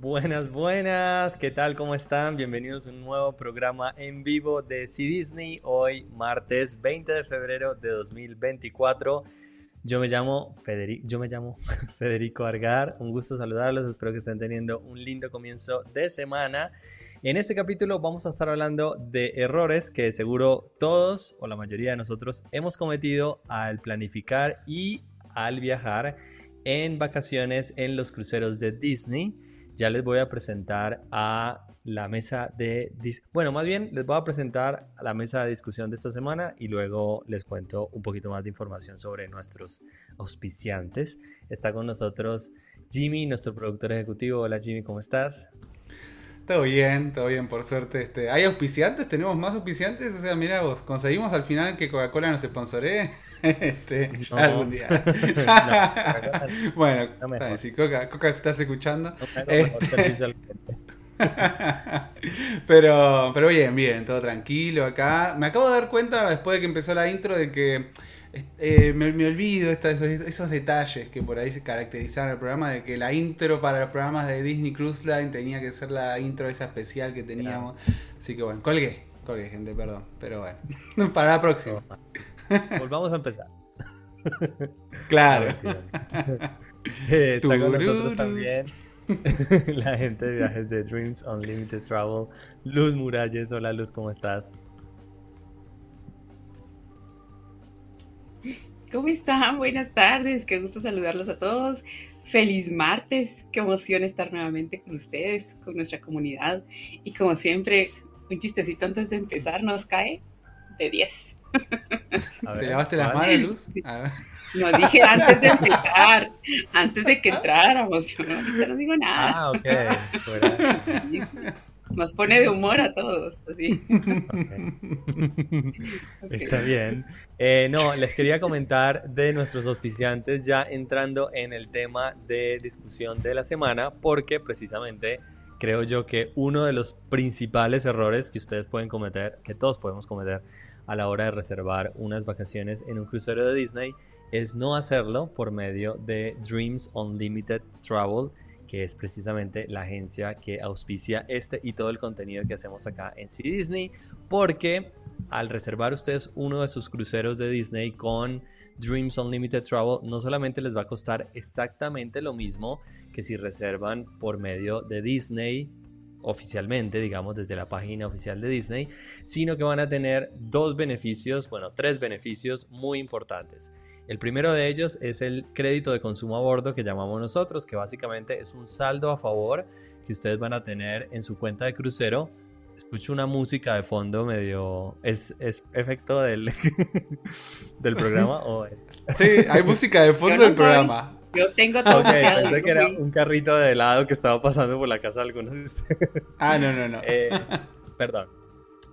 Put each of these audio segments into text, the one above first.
Buenas, buenas, ¿qué tal? ¿Cómo están? Bienvenidos a un nuevo programa en vivo de C Disney, hoy martes 20 de febrero de 2024. Yo me llamo Federico, yo me llamo Federico Argar, un gusto saludarlos, espero que estén teniendo un lindo comienzo de semana. En este capítulo vamos a estar hablando de errores que seguro todos o la mayoría de nosotros hemos cometido al planificar y al viajar en vacaciones en los cruceros de Disney ya les voy a presentar a la mesa de... Bueno, más bien les voy a presentar a la mesa de discusión de esta semana y luego les cuento un poquito más de información sobre nuestros auspiciantes. Está con nosotros Jimmy, nuestro productor ejecutivo. Hola Jimmy, ¿cómo estás? Todo bien, todo bien, por suerte. Este, ¿Hay auspiciantes? ¿Tenemos más auspiciantes? O sea, mira vos, conseguimos al final que Coca-Cola nos sponsoree este, algún día. bueno, si Coca, Coca estás escuchando. Este, pero, pero bien, bien, todo tranquilo acá. Me acabo de dar cuenta después de que empezó la intro de que eh, me, olvido esos, detalles que por ahí se caracterizaron el programa, de que la intro para los programas de Disney Cruise Line tenía que ser la intro esa especial que teníamos. Así que bueno, colgué, colgué gente, perdón. Pero bueno, para la próxima. Volvamos a empezar. Claro. Eh, está con nosotros también la gente de viajes de Dreams Unlimited Travel, Luz Muralles. Hola Luz, ¿cómo estás? ¿Cómo están? Buenas tardes, qué gusto saludarlos a todos. Feliz martes, qué emoción estar nuevamente con ustedes, con nuestra comunidad. Y como siempre, un chistecito antes de empezar nos cae de 10. ¿Te lavaste las manos, Luz? No dije antes de empezar, antes de que entráramos. Yo no, no digo nada. Ah, ok. Nos pone de humor a todos, así. Está bien. Eh, no, les quería comentar de nuestros auspiciantes ya entrando en el tema de discusión de la semana, porque precisamente creo yo que uno de los principales errores que ustedes pueden cometer, que todos podemos cometer a la hora de reservar unas vacaciones en un crucero de Disney, es no hacerlo por medio de Dreams Unlimited Travel que es precisamente la agencia que auspicia este y todo el contenido que hacemos acá en C Disney, porque al reservar ustedes uno de sus cruceros de Disney con Dreams Unlimited Travel, no solamente les va a costar exactamente lo mismo que si reservan por medio de Disney oficialmente, digamos, desde la página oficial de Disney, sino que van a tener dos beneficios, bueno, tres beneficios muy importantes. El primero de ellos es el crédito de consumo a bordo que llamamos nosotros, que básicamente es un saldo a favor que ustedes van a tener en su cuenta de crucero. Escucho una música de fondo medio... ¿Es, efecto del, del programa? ¿o Sí, hay música de fondo del programa. Yo tengo todo. Okay, pensé que era un carrito de helado que estaba pasando por la casa de algunos de ustedes. Ah, no, no, no. Eh, perdón.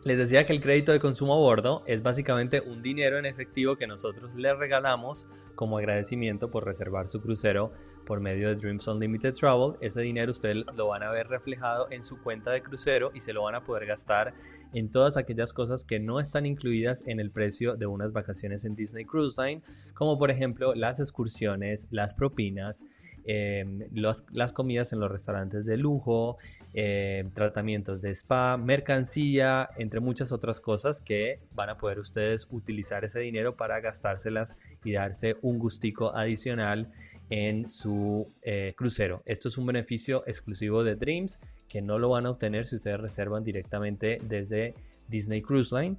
Les decía que el crédito de consumo a bordo es básicamente un dinero en efectivo que nosotros le regalamos como agradecimiento por reservar su crucero por medio de Dreams Unlimited Travel. Ese dinero ustedes lo van a ver reflejado en su cuenta de crucero y se lo van a poder gastar en todas aquellas cosas que no están incluidas en el precio de unas vacaciones en Disney Cruise Line, como por ejemplo las excursiones, las propinas, em, las comidas en los restaurantes de lujo, em, tratamientos de spa, mercancía, entre muchas otras cosas que van a poder ustedes utilizar ese dinero para gastárselas y darse un gustico adicional en su eh, crucero. Esto es un beneficio exclusivo de Dreams que no lo van a obtener si ustedes reservan directamente desde Disney Cruise Line.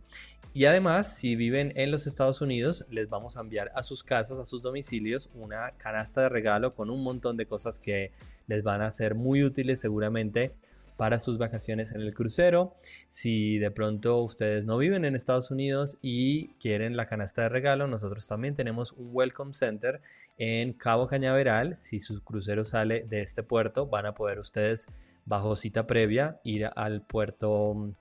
Y además, si viven en los Estados Unidos, les vamos a enviar a sus casas, a sus domicilios, una canasta de regalo con un montón de cosas que les van a ser muy útiles seguramente para sus vacaciones en el crucero. Si de pronto ustedes no viven en Estados Unidos y quieren la canasta de regalo, nosotros también tenemos un Welcome Center en Cabo Cañaveral. Si su crucero sale de este puerto, van a poder ustedes, bajo cita previa, ir al puerto,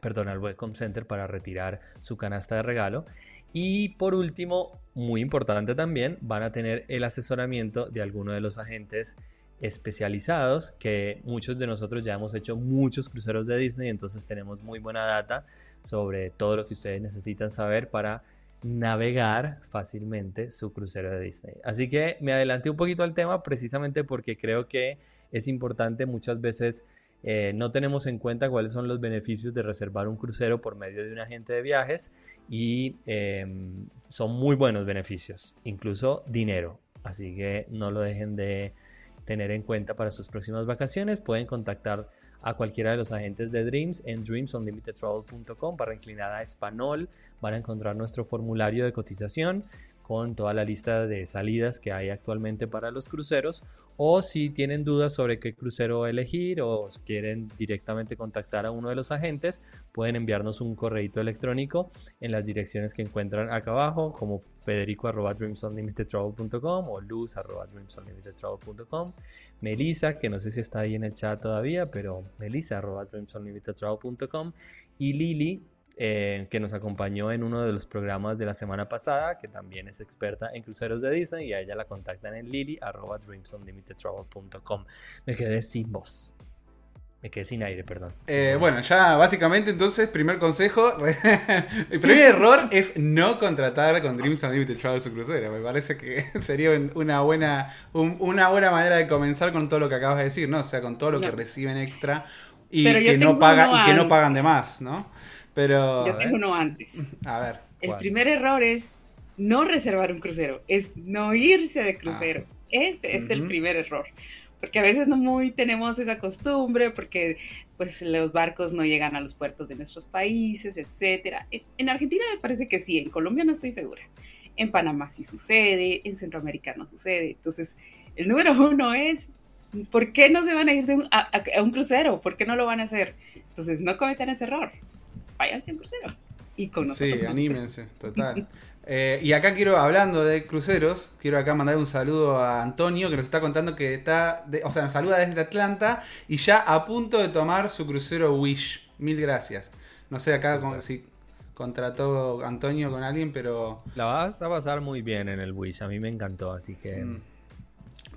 perdón, al Welcome Center para retirar su canasta de regalo. Y por último, muy importante también, van a tener el asesoramiento de alguno de los agentes especializados que muchos de nosotros ya hemos hecho muchos cruceros de Disney, entonces tenemos muy buena data sobre todo lo que ustedes necesitan saber para navegar fácilmente su crucero de Disney. Así que me adelanté un poquito al tema precisamente porque creo que es importante muchas veces eh, no tenemos en cuenta cuáles son los beneficios de reservar un crucero por medio de un agente de viajes y em, son muy buenos beneficios, incluso dinero. Así que no lo dejen de tener en cuenta para sus próximas vacaciones. Pueden contactar a cualquiera de los agentes de Dreams en dreamsunlimitedtravel.com para inclinada a español. Van a encontrar nuestro formulario de cotización con toda la lista de salidas que hay actualmente para los cruceros o si tienen dudas sobre qué crucero elegir o quieren directamente contactar a uno de los agentes pueden enviarnos un correo electrónico en las direcciones que encuentran acá abajo como federico@dreamsunlimitedtravel.com o luz@dreamsunlimitedtravel.com Melissa que no sé si está ahí en el chat todavía pero melissa@dreamsunlimitedtravel.com y Lili eh, que nos acompañó en uno de los programas de la semana pasada, que también es experta en cruceros de Disney, y a ella la contactan en lily.dreamsunlimitedtravel.com. Me quedé sin voz. Me quedé sin aire, perdón. Eh, bueno, ya básicamente entonces, primer consejo, el primer error es no contratar con Dreams Unlimited Travel su crucero. Me parece que sería una buena, una buena manera de comenzar con todo lo que acabas de decir, ¿no? O sea, con todo lo que reciben extra y que, no paga, y que no pagan de más, ¿no? Pero. Yo tengo uno antes. A ver. El primer error es no reservar un crucero, es no irse de crucero. Ah. Ese es el primer error. Porque a veces no muy tenemos esa costumbre, porque pues los barcos no llegan a los puertos de nuestros países, etcétera. En Argentina me parece que sí, en Colombia no estoy segura. En Panamá sí sucede, en Centroamérica no sucede. Entonces, el número uno es, ¿por qué no se van a ir a, a, un crucero? ¿Por qué no lo van a hacer? Entonces, no cometan ese error váyanse un crucero. Y con nosotros. Sí, anímense, total. Eh, y acá quiero, hablando de cruceros, quiero acá mandar un saludo a Antonio que nos está contando que está, o sea, nos saluda desde Atlanta y ya a punto de tomar su crucero Wish. Mil gracias. No sé acá si contrató Antonio con alguien, pero... La vas a pasar muy bien en el Wish, a mí me encantó, así que... Mm.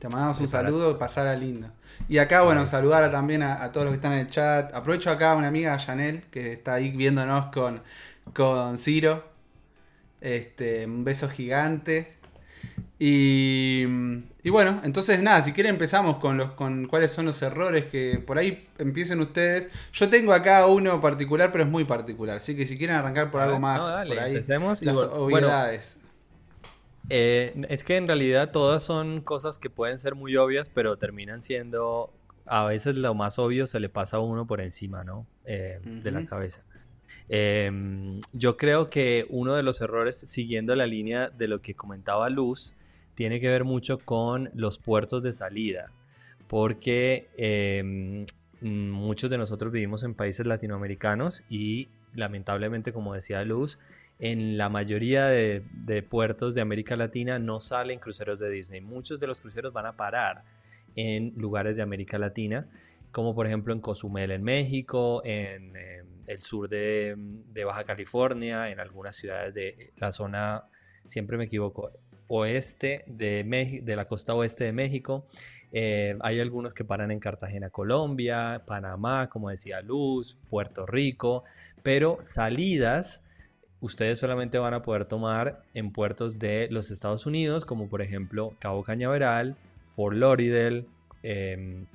Te mandamos un saludo, pasar a lindo. Y acá, bueno, saludar también a, todos los que están en el chat. Aprovecho acá a una amiga, Janel, que está ahí viéndonos con, con Ciro. Este, un beso gigante. Y, y, bueno, entonces nada, si quieren empezamos con los con cuáles son los errores que por ahí empiecen ustedes. Yo tengo acá uno particular, pero es muy particular, así que si quieren arrancar por algo más, por ahí, empecemos. las obviedades. Eh, es que en realidad todas son cosas que pueden ser muy obvias, pero terminan siendo, a veces lo más obvio se le pasa a uno por encima, ¿no? Eh, de la cabeza. Em, yo creo que uno de los errores, siguiendo la línea de lo que comentaba Luz, tiene que ver mucho con los puertos de salida, porque em, muchos de nosotros vivimos en países latinoamericanos y lamentablemente, como decía Luz, en la mayoría de, puertos de América Latina no salen cruceros de Disney. Muchos de los cruceros van a parar en lugares de América Latina, como por ejemplo en Cozumel en México, en em, el sur de, Baja California, en algunas ciudades de la zona, siempre me equivoco, oeste de, de la costa oeste de México. Eh, hay algunos que paran en Cartagena, Colombia, Panamá, como decía Luz, Puerto Rico, pero salidas ustedes solamente van a poder tomar en puertos de los Estados Unidos, como por ejemplo Cabo Cañaveral, Fort Lauderdale, em,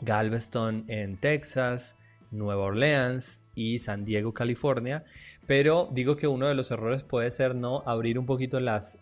Galveston en Texas, Nueva Orleans y San Diego, California. Pero digo que uno de los errores puede ser no abrir un poquito las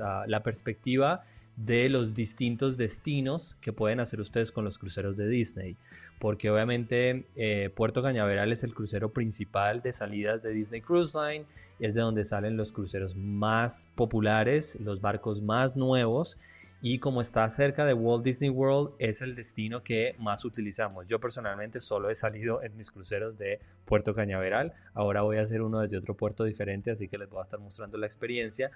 ah, la perspectiva de los distintos destinos que pueden hacer ustedes con los cruceros de Disney porque obviamente eh, Puerto Cañaveral es el crucero principal de salidas de Disney Cruise Line, es de donde salen los cruceros más populares, los barcos más nuevos y como está cerca de Walt Disney World es el destino que más utilizamos. Yo personalmente solo he salido en mis cruceros de Puerto Cañaveral, ahora voy a hacer uno desde otro puerto diferente, así que les voy a estar mostrando la experiencia,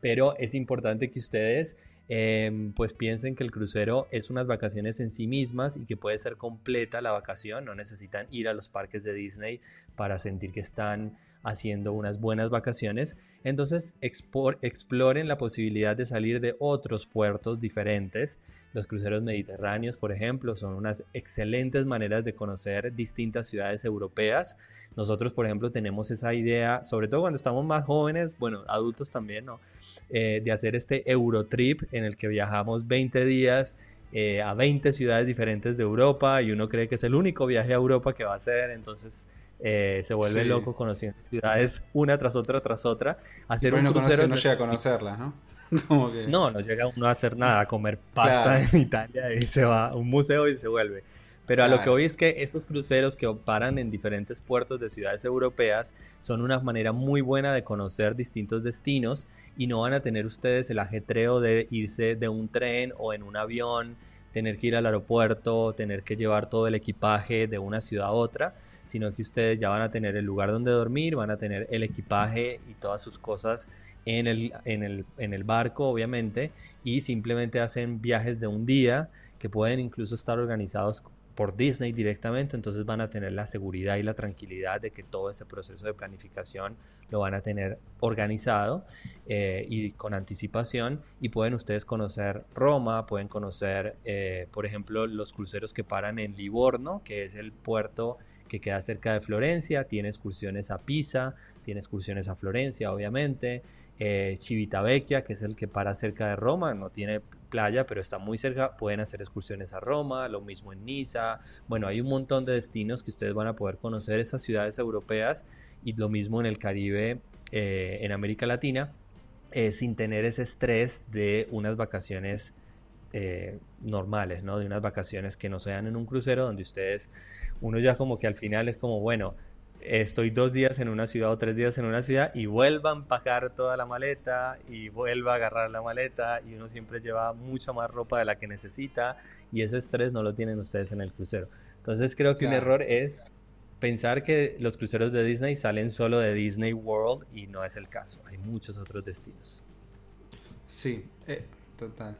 pero es importante que ustedes Em, pues piensen que el crucero es unas vacaciones en sí mismas y que puede ser completa la vacación, no necesitan ir a los parques de Disney para sentir que están haciendo unas buenas vacaciones. Entonces exploren la posibilidad de salir de otros puertos diferentes. Los cruceros mediterráneos, por ejemplo, son unas excelentes maneras de conocer distintas ciudades europeas. Nosotros, por ejemplo, tenemos esa idea, sobre todo cuando estamos más jóvenes, bueno, adultos también, ¿no? Eh, de hacer este Eurotrip en el que viajamos 20 días eh, a 20 ciudades diferentes de Europa y uno cree que es el único viaje a Europa que va a hacer, entonces eh, se vuelve loco conociendo ciudades una tras otra tras otra. Hacer un crucero no llega a conocerlas, ¿no? No, no llega uno a hacer nada, a comer pasta en Italia y se va a un museo y se vuelve. Pero a lo que voy es que estos cruceros que paran en diferentes puertos de ciudades europeas son una manera muy buena de conocer distintos destinos y no van a tener ustedes el ajetreo de irse de un tren o en un avión, tener que ir al aeropuerto, tener que llevar todo el equipaje de una ciudad a otra, sino que ustedes ya van a tener el lugar donde dormir, van a tener el equipaje y todas sus cosas en el, en el, en el barco, obviamente, y simplemente hacen viajes de un día que pueden incluso estar organizados por Disney directamente, entonces van a tener la seguridad y la tranquilidad de que todo ese proceso de planificación lo van a tener organizado eh, y con anticipación y pueden ustedes conocer Roma, pueden conocer, eh, por ejemplo, los cruceros que paran en Livorno, que es el puerto que queda cerca de Florencia, tiene excursiones a Pisa, tiene excursiones a Florencia, obviamente, eh, Civitavecchia, que es el que para cerca de Roma, no tiene playa, pero está muy cerca, pueden hacer excursiones a Roma, lo mismo en Niza. Bueno, hay un montón de destinos que ustedes van a poder conocer estas ciudades europeas y lo mismo en el Caribe, eh, en América Latina, eh, sin tener ese estrés de unas vacaciones eh, normales, ¿no? De unas vacaciones que no sean en un crucero donde ustedes, uno ya como que al final es como, bueno, estoy dos días en una ciudad o tres días en una ciudad y vuelva a empacar toda la maleta y vuelva a agarrar la maleta y uno siempre lleva mucha más ropa de la que necesita y ese estrés no lo tienen ustedes en el crucero. Entonces creo que un error es pensar que los cruceros de Disney salen solo de Disney World y no es el caso. Hay muchos otros destinos. Sí, eh, total.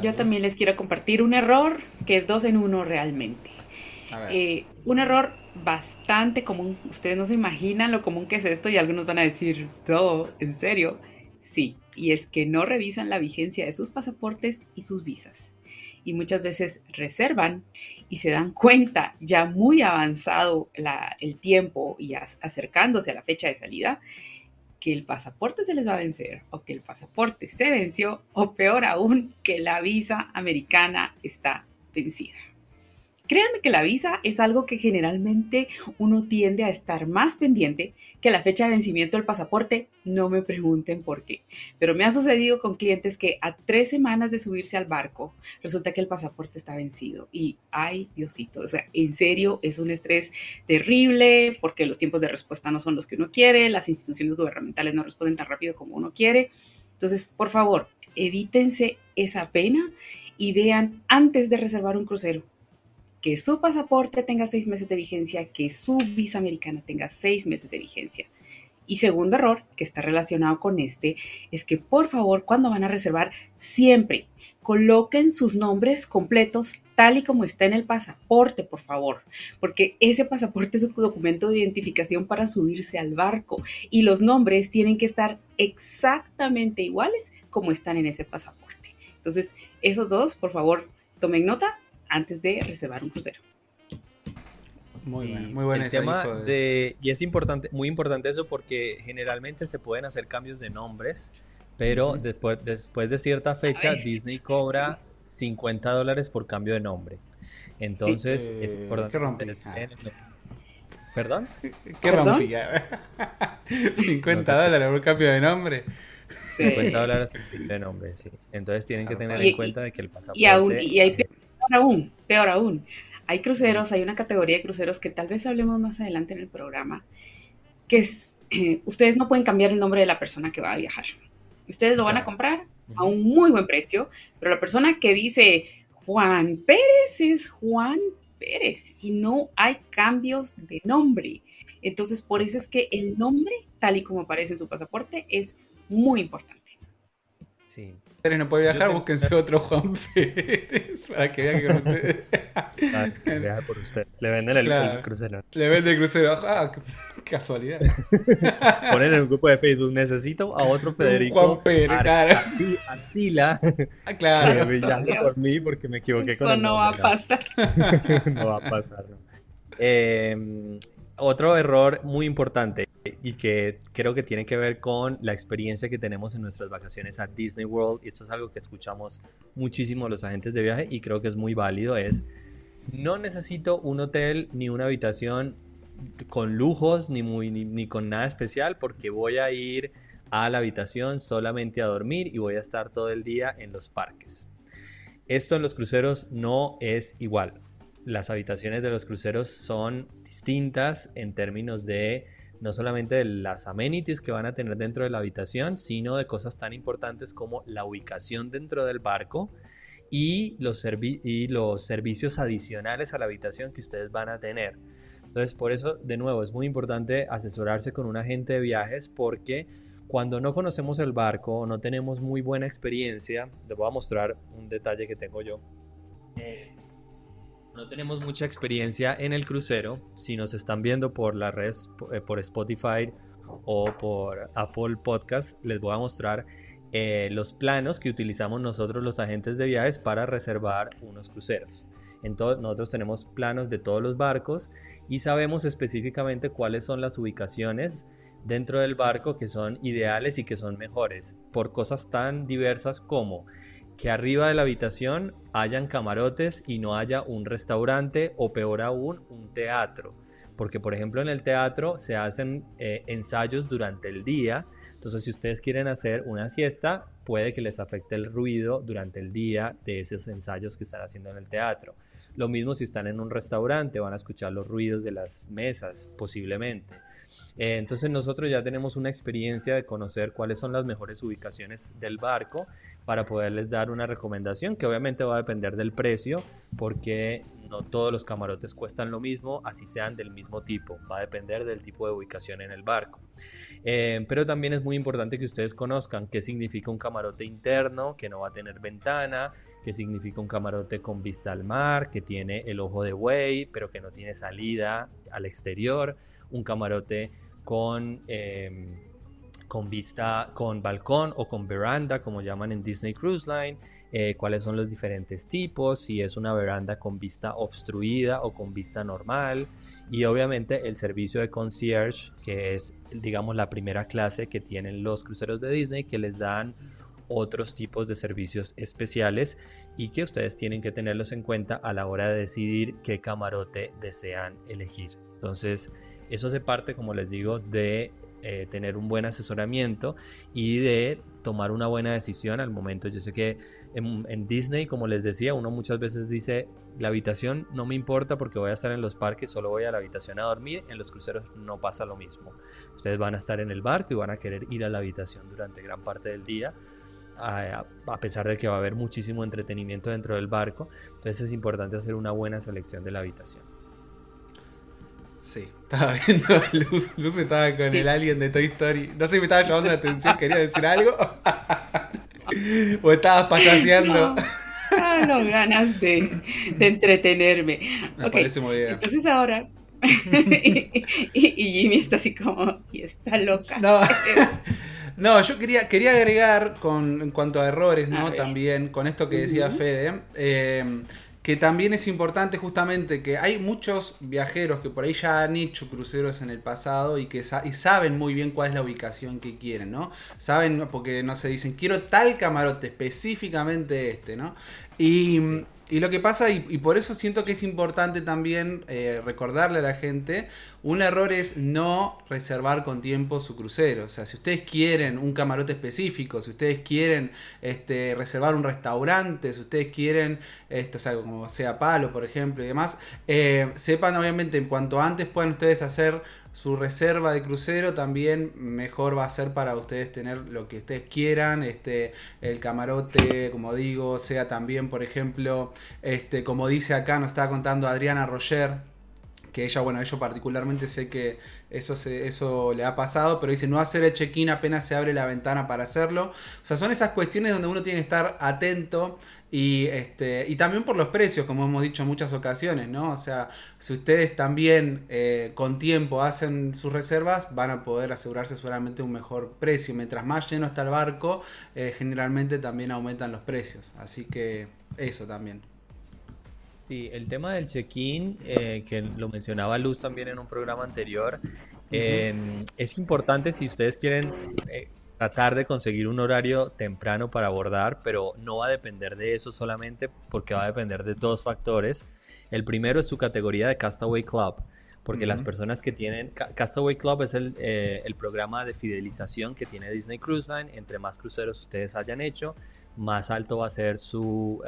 Yo también les quiero compartir un error que es dos en uno realmente. Eh, un error bastante común. Ustedes no se imaginan lo común que es esto y algunos van a decir, todo, ¿en serio? Sí, y es que no revisan la vigencia de sus pasaportes y sus visas. Y muchas veces reservan y se dan cuenta ya muy avanzado el tiempo y acercándose a la fecha de salida que el pasaporte se les va a vencer o que el pasaporte se venció o peor aún que la visa americana está vencida. Créanme que la visa es algo que generalmente uno tiende a estar más pendiente que la fecha de vencimiento del pasaporte. No me pregunten por qué, pero me ha sucedido con clientes que a tres semanas de subirse al barco resulta que el pasaporte está vencido y ay Diosito, o sea, en serio es un estrés terrible porque los tiempos de respuesta no son los que uno quiere, las instituciones gubernamentales no responden tan rápido como uno quiere. Entonces, por favor, evítense esa pena y vean antes de reservar un crucero que su pasaporte tenga seis meses de vigencia, que su visa americana tenga seis meses de vigencia. Y segundo error, que está relacionado con este, es que por favor cuando van a reservar, siempre coloquen sus nombres completos tal y como está en el pasaporte, por favor, porque ese pasaporte es un documento de identificación para subirse al barco y los nombres tienen que estar exactamente iguales como están en ese pasaporte. Entonces, esos dos, por favor, tomen nota antes de reservar un crucero. Muy bien, muy buen tema de... Y es importante, muy importante eso porque generalmente se pueden hacer cambios de nombres, pero después, después de cierta fecha Disney cobra 50 dólares por cambio de nombre. Entonces es eh, importante. ¿Qué ¿Perdón? ¿Qué rompí? 50 dólares por cambio de nombre. 50 dólares por cambio de nombre, sí. Entonces tienen que tener en cuenta de que el pasaporte... Y, aún, y hay peor aún, peor aún. Hay cruceros, hay una categoría de cruceros que tal vez hablemos más adelante en el programa, que es, ustedes no pueden cambiar el nombre de la persona que va a viajar. Ustedes lo van a comprar a un muy buen precio, pero la persona que dice Juan Pérez es Juan Pérez y no hay cambios de nombre. Entonces, por eso es que el nombre, tal y como aparece en su pasaporte, es muy importante. Sí. Ustedes no pueden viajar, búsquense otro Juan Pérez para que vean que con ustedes. Que viaje por ustedes. Le venden el, Claro. el crucero. Le vende el crucero. Ah, qué casualidad. Ponen en un grupo de Facebook, necesito a otro Federico Juan Pérez, Ar- claro. Arci- Arcila Ah, que claro. Dios. por mí porque me equivoqué con Eso no va a pasar. no va a pasar. ¿no? Eh, otro error muy importante y que creo que tiene que ver con la experiencia que tenemos en nuestras vacaciones a Disney World, y esto es algo que escuchamos muchísimo los agentes de viaje y creo que es muy válido, es no necesito un hotel ni una habitación con lujos ni, muy, ni, ni con nada especial porque voy a ir a la habitación solamente a dormir y voy a estar todo el día en los parques. Esto en los cruceros no es igual. Las habitaciones de los cruceros son distintas en términos de no solamente de las amenities que van a tener dentro de la habitación, sino de cosas tan importantes como la ubicación dentro del barco y los, y los servicios adicionales a la habitación que ustedes van a tener. Entonces, por eso, de nuevo, es muy importante asesorarse con un agente de viajes porque cuando no conocemos el barco o no tenemos muy buena experiencia, les voy a mostrar un detalle que tengo yo. Eh, no tenemos mucha experiencia en el crucero. Si nos están viendo por las redes, eh, por Spotify o por Apple Podcast, les voy a mostrar eh, los planos que utilizamos nosotros los agentes de viajes para reservar unos cruceros. Entonces, nosotros tenemos planos de todos los barcos y sabemos específicamente cuáles son las ubicaciones dentro del barco que son ideales y que son mejores por cosas tan diversas como que arriba de la habitación hayan camarotes y no haya un restaurante o peor aún un teatro. Porque por ejemplo en el teatro se hacen eh, ensayos durante el día. Entonces si ustedes quieren hacer una siesta, puede que les afecte el ruido durante el día de esos ensayos que están haciendo en el teatro. Lo mismo si están en un restaurante, van a escuchar los ruidos de las mesas posiblemente. Eh, entonces nosotros ya tenemos una experiencia de conocer cuáles son las mejores ubicaciones del barco para poderles dar una recomendación que obviamente va a depender del precio porque no todos los camarotes cuestan lo mismo, así sean del mismo tipo, va a depender del tipo de ubicación en el barco. Eh, pero también es muy importante que ustedes conozcan qué significa un camarote interno, que no va a tener ventana, qué significa un camarote con vista al mar, que tiene el ojo de buey, pero que no tiene salida al exterior, un camarote con... Eh, con vista, con balcón o con veranda, como llaman en Disney Cruise Line, eh, cuáles son los diferentes tipos, si es una veranda con vista obstruida o con vista normal, y obviamente el servicio de concierge, que es, digamos, la primera clase que tienen los cruceros de Disney, que les dan otros tipos de servicios especiales y que ustedes tienen que tenerlos en cuenta a la hora de decidir qué camarote desean elegir. Entonces, eso hace parte, como les digo, de eh, tener un buen asesoramiento y de tomar una buena decisión al momento. Yo sé que en, en, Disney, como les decía, uno muchas veces dice, la habitación no me importa porque voy a estar en los parques, solo voy a la habitación a dormir. En los cruceros no pasa lo mismo. Ustedes van a estar en el barco y van a querer ir a la habitación durante gran parte del día. A, a pesar de que va a haber muchísimo entretenimiento dentro del barco, entonces es importante hacer una buena selección de la habitación. Sí, estaba viendo a Luz. Luz estaba con Sí. el alien de Toy Story. No sé si me estaba llamando la atención, quería decir algo. o estabas payaseando. No. Ah, no, ganas de, de entretenerme. Me parece muy bien. Entonces ahora. y, y- y Jimmy está así como. Y está loca. No. No, yo quería, quería agregar con, en cuanto a errores, ¿no? También con esto que decía Ujú. Fede, eh, que también es importante justamente que hay muchos viajeros que por ahí ya han hecho cruceros en el pasado y que saben muy bien cuál es la ubicación que quieren, ¿no? Saben, porque no se dicen, quiero tal camarote, específicamente este, ¿no? Y, y lo que pasa, y, por eso siento que es importante también eh, recordarle a la gente, un error es no reservar con tiempo su crucero. O sea, si ustedes quieren un camarote específico, si ustedes quieren este, reservar un restaurante, si ustedes quieren, esto, o sea, como sea palo, por ejemplo, y demás, eh, sepan obviamente en cuanto antes puedan ustedes hacer su reserva de crucero también mejor va a ser para ustedes tener lo que ustedes quieran este el camarote como digo sea también por ejemplo este como dice acá nos estaba contando Adriana Roger que ella, bueno, yo particularmente sé que eso, se, eso le ha pasado, pero dice no hacer el check-in apenas se abre la ventana para hacerlo. O sea, son esas cuestiones donde uno tiene que estar atento y, este, y también por los precios, como hemos dicho en muchas ocasiones, ¿no? O sea, si ustedes también eh, con tiempo hacen sus reservas, van a poder asegurarse seguramente un mejor precio. Mientras más lleno está el barco, eh, generalmente también aumentan los precios. Así que eso también. Sí, el tema del check-in, eh, que lo mencionaba Luz también en un programa anterior, em, es importante si ustedes quieren tratar de conseguir un horario temprano para abordar, pero no va a depender de eso solamente porque va a depender de dos factores. El primero es su categoría de Castaway Club, porque las personas que tienen... Castaway Club es el, eh, el programa de fidelización que tiene Disney Cruise Line, entre más cruceros ustedes hayan hecho más alto va a ser su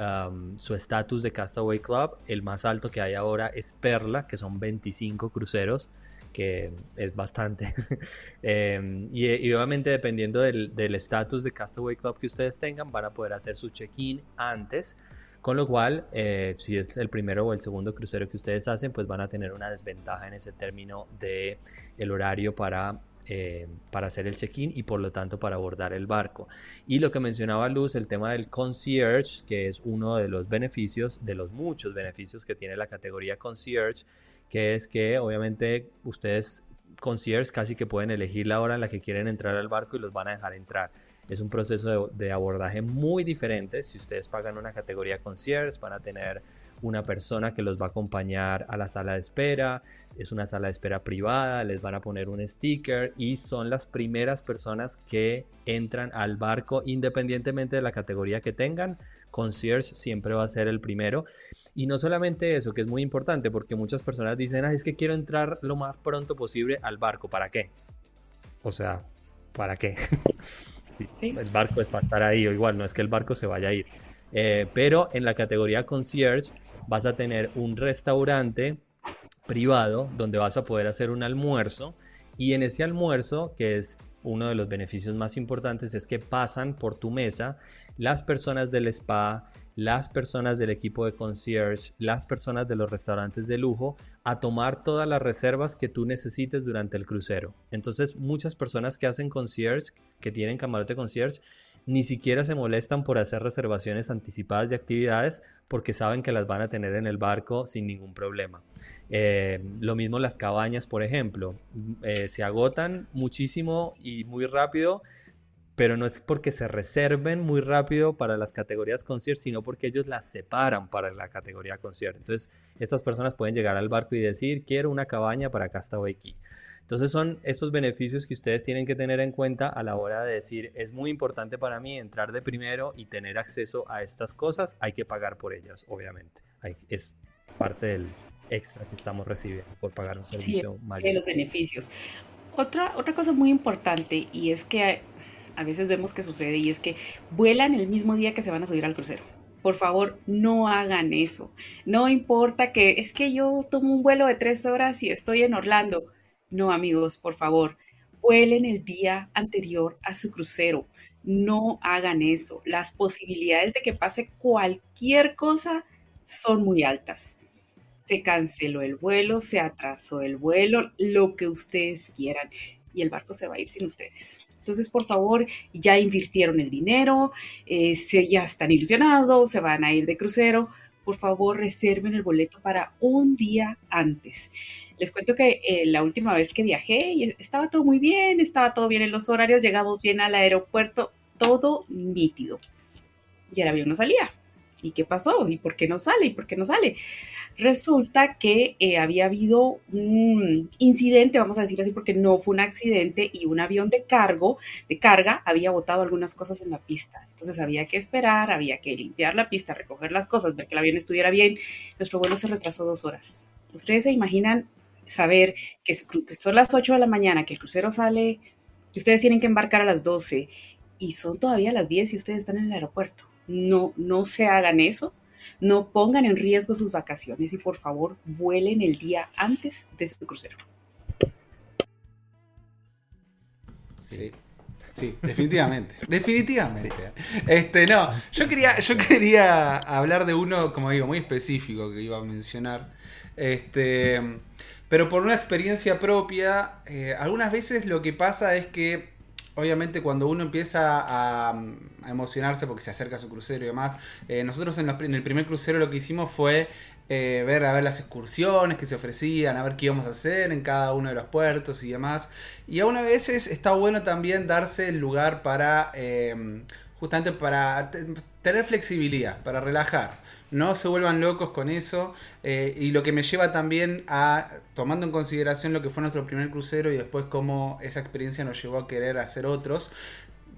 estatus de Castaway Club. El más alto que hay ahora es Perla, que son 25 cruceros, que es bastante. Em, y, obviamente dependiendo del estatus de Castaway Club que ustedes tengan, van a poder hacer su check-in antes. Con lo cual, eh, si es el primero o el segundo crucero que ustedes hacen, pues van a tener una desventaja en ese término de el horario para eh, para hacer el check-in y por lo tanto para abordar el barco. Y lo que mencionaba Luz, el tema del concierge, que es uno de los beneficios, de los muchos beneficios que tiene la categoría concierge, que es que obviamente ustedes concierge casi que pueden elegir la hora en la que quieren entrar al barco y los van a dejar entrar. Es un proceso de, abordaje muy diferente. Si ustedes pagan una categoría concierge, van a tener una persona que los va a acompañar a la sala de espera. Es una sala de espera privada, les van a poner un sticker y son las primeras personas que entran al barco independientemente de la categoría que tengan. Concierge siempre va a ser el primero. Y no solamente eso, que es muy importante, porque muchas personas dicen, es que quiero entrar lo más pronto posible al barco. ¿Para qué? O sea, ¿para qué? El barco es para estar ahí, o igual no es que el barco se vaya a ir. Eh, pero en la categoría concierge vas a tener un restaurante privado donde vas a poder hacer un almuerzo y en ese almuerzo, que es uno de los beneficios más importantes, es que pasan por tu mesa las personas del spa, las personas del equipo de concierge, las personas de los restaurantes de lujo a tomar todas las reservas que tú necesites durante el crucero. Entonces, muchas personas que hacen concierge, que tienen camarote concierge, ni siquiera se molestan por hacer reservaciones anticipadas de actividades porque saben que las van a tener en el barco sin ningún problema. Eh, lo mismo las cabañas, por ejemplo, eh, se agotan muchísimo y muy rápido pero no es porque se reserven muy rápido para las categorías concierge, sino porque ellos las separan para la categoría concierge. Entonces, estas personas pueden llegar al barco y decir, quiero una cabaña para Castaway Key. Entonces son estos beneficios que ustedes tienen que tener en cuenta a la hora de decir, es muy importante para mí entrar de primero y tener acceso a estas cosas, hay que pagar por ellas, obviamente. es parte del extra que estamos recibiendo por pagar un servicio sí, mayor. los beneficios. Otra, otra cosa muy importante y es que a veces vemos que sucede y es que vuelan el mismo día que se van a subir al crucero. Por favor, no hagan eso. No importa que es que yo tomo un vuelo de tres horas y estoy en Orlando. No, amigos, por favor, vuelen el día anterior a su crucero. No hagan eso. Las posibilidades de que pase cualquier cosa son muy altas. Se canceló el vuelo, se atrasó el vuelo, lo que ustedes quieran y el barco se va a ir sin ustedes. Entonces, por favor, ya invirtieron el dinero, eh, se, ya están ilusionados, se van a ir de crucero. Por favor, reserven el boleto para un día antes. Les cuento que eh, la última vez que viajé estaba todo muy bien, estaba todo bien en los horarios, llegamos bien al aeropuerto, todo nítido. Y el avión no salía. ¿Y qué pasó? ¿Y por qué no sale? ¿Y por qué no sale? Resulta que eh, había habido un incidente, vamos a decir así, porque no fue un accidente y un avión de cargo, de carga, había botado algunas cosas en la pista. Entonces había que esperar, había que limpiar la pista, recoger las cosas, ver que el avión estuviera bien. Nuestro vuelo se retrasó dos horas. Ustedes se imaginan saber que, son las 8 de la mañana, que el crucero sale, que ustedes tienen que embarcar a las 12 y son todavía las 10 y ustedes están en el aeropuerto. No, no se hagan eso no pongan en riesgo sus vacaciones y por favor vuelen el día antes de su crucero. Sí. Sí, definitivamente. definitivamente. Este, no, yo quería, yo quería hablar de uno, como digo, muy específico que iba a mencionar. Este, pero por una experiencia propia, eh, algunas veces lo que pasa es que obviamente cuando uno empieza a, emocionarse porque se acerca a su crucero y demás, eh, nosotros en, el primer crucero lo que hicimos fue eh, ver a ver las excursiones que se ofrecían, a ver qué íbamos a hacer en cada uno de los puertos y demás. Y a veces está bueno también darse el lugar para, justamente para tener flexibilidad, para relajar no se vuelvan locos con eso. Eh, y lo que me lleva también a, tomando en consideración lo que fue nuestro primer crucero y después cómo esa experiencia nos llevó a querer hacer otros.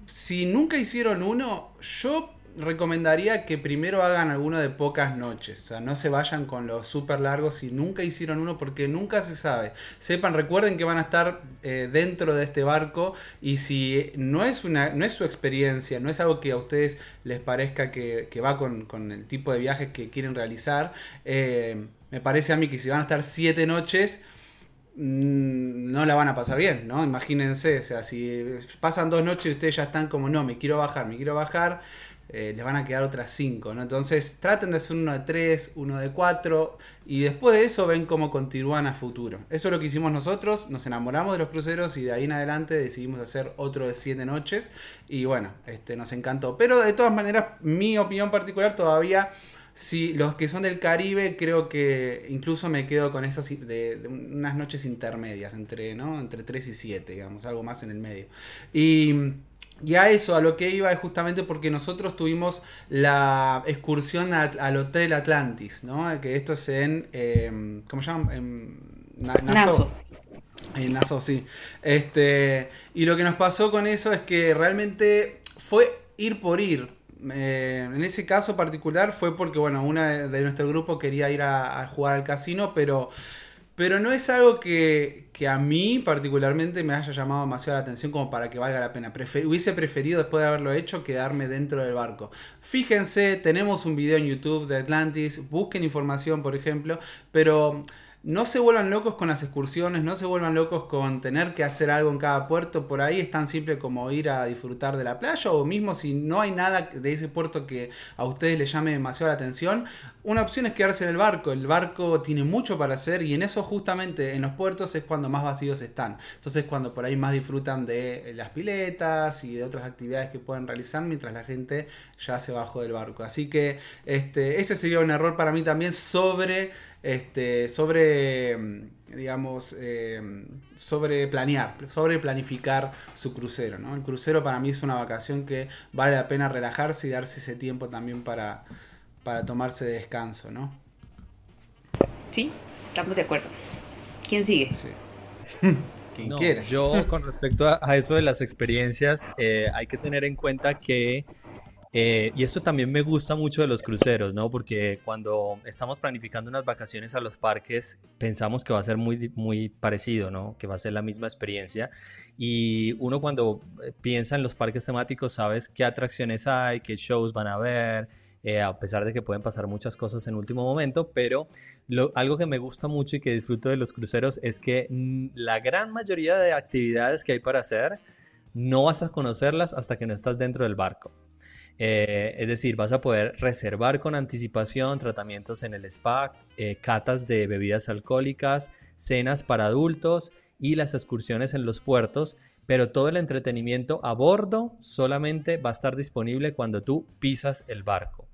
Si nunca hicieron uno, yo recomendaría que primero hagan alguno de pocas noches. O sea, no se vayan con los súper largos si nunca hicieron uno porque nunca se sabe. Sepan, recuerden que van a estar eh, dentro de este barco y si no es, una, no es su experiencia, no es algo que a ustedes les parezca que, va con, el tipo de viajes que quieren realizar, eh, me parece a mí que si van a estar siete noches, mm, no la van a pasar bien, ¿no? Imagínense, o sea, si pasan dos noches y ustedes ya están como, no, me quiero bajar, me quiero bajar, eh, les van a quedar otras 5, ¿no? Entonces traten de hacer uno de 3, uno de 4 y después de eso ven cómo continúan a futuro. Eso es lo que hicimos nosotros, nos enamoramos de los cruceros y de ahí en adelante decidimos hacer otro de 7 noches y bueno, este, nos encantó. Pero de todas maneras, mi opinión particular todavía... Si los que son del Caribe, creo que incluso me quedo con esos de, unas noches intermedias, entre, ¿no? entre 3 y 7, digamos, algo más en el medio. Y y a eso, a lo que iba es justamente porque nosotros tuvimos la excursión al Hotel Atlantis, ¿no? Que esto es en, eh, ¿cómo se llama? En Naso. En Naso, sí. Este, y lo que nos pasó con eso es que realmente fue ir por ir. Eh, en ese caso particular fue porque, bueno, una de, nuestro grupo quería ir a jugar al casino, pero pero no es algo que, a mí particularmente me haya llamado demasiado la atención como para que valga la pena. hubiese preferido después de haberlo hecho quedarme dentro del barco. Fíjense, tenemos un video en YouTube de Atlantis, busquen información por ejemplo, pero no se vuelvan locos con las excursiones, no se vuelvan locos con tener que hacer algo en cada puerto. Por ahí es tan simple como ir a disfrutar de la playa o mismo si no hay nada de ese puerto que a ustedes les llame demasiado la atención. Una opción es quedarse en el barco. El barco tiene mucho para hacer y en eso justamente en los puertos es cuando más vacíos están. Entonces cuando por ahí más disfrutan de las piletas y de otras actividades que pueden realizar mientras la gente ya se bajó del barco. Así que este, ese sería un error para mí también sobre este, sobre, digamos, eh, sobre planear, sobre planificar su crucero. ¿no? El crucero para mí es una vacación que vale la pena relajarse y darse ese tiempo también para, para tomarse de descanso. ¿no? Sí, estamos de acuerdo. ¿Quién sigue? Quien quiera. Yo con respecto a, eso de las experiencias, eh, hay que tener en cuenta que eh, y esto también me gusta mucho de los cruceros, ¿no? Porque cuando estamos planificando unas vacaciones a los parques, pensamos que va a ser muy, muy parecido, ¿no? Que va a ser la misma experiencia. Y uno cuando eh, piensa en los parques temáticos, sabes qué atracciones hay, qué shows van a haber, eh, a pesar de que pueden pasar muchas cosas en último momento, pero algo que me gusta mucho y que disfruto de los cruceros es que mm, la gran mayoría de actividades que hay para hacer, no vas a conocerlas hasta que no estás dentro del barco. Eh, es decir, vas a poder reservar con anticipación tratamientos en el spa, eh, catas de bebidas alcohólicas, cenas para adultos y las excursiones en los puertos, pero todo el entretenimiento a bordo solamente va a estar disponible cuando tú pisas el barco.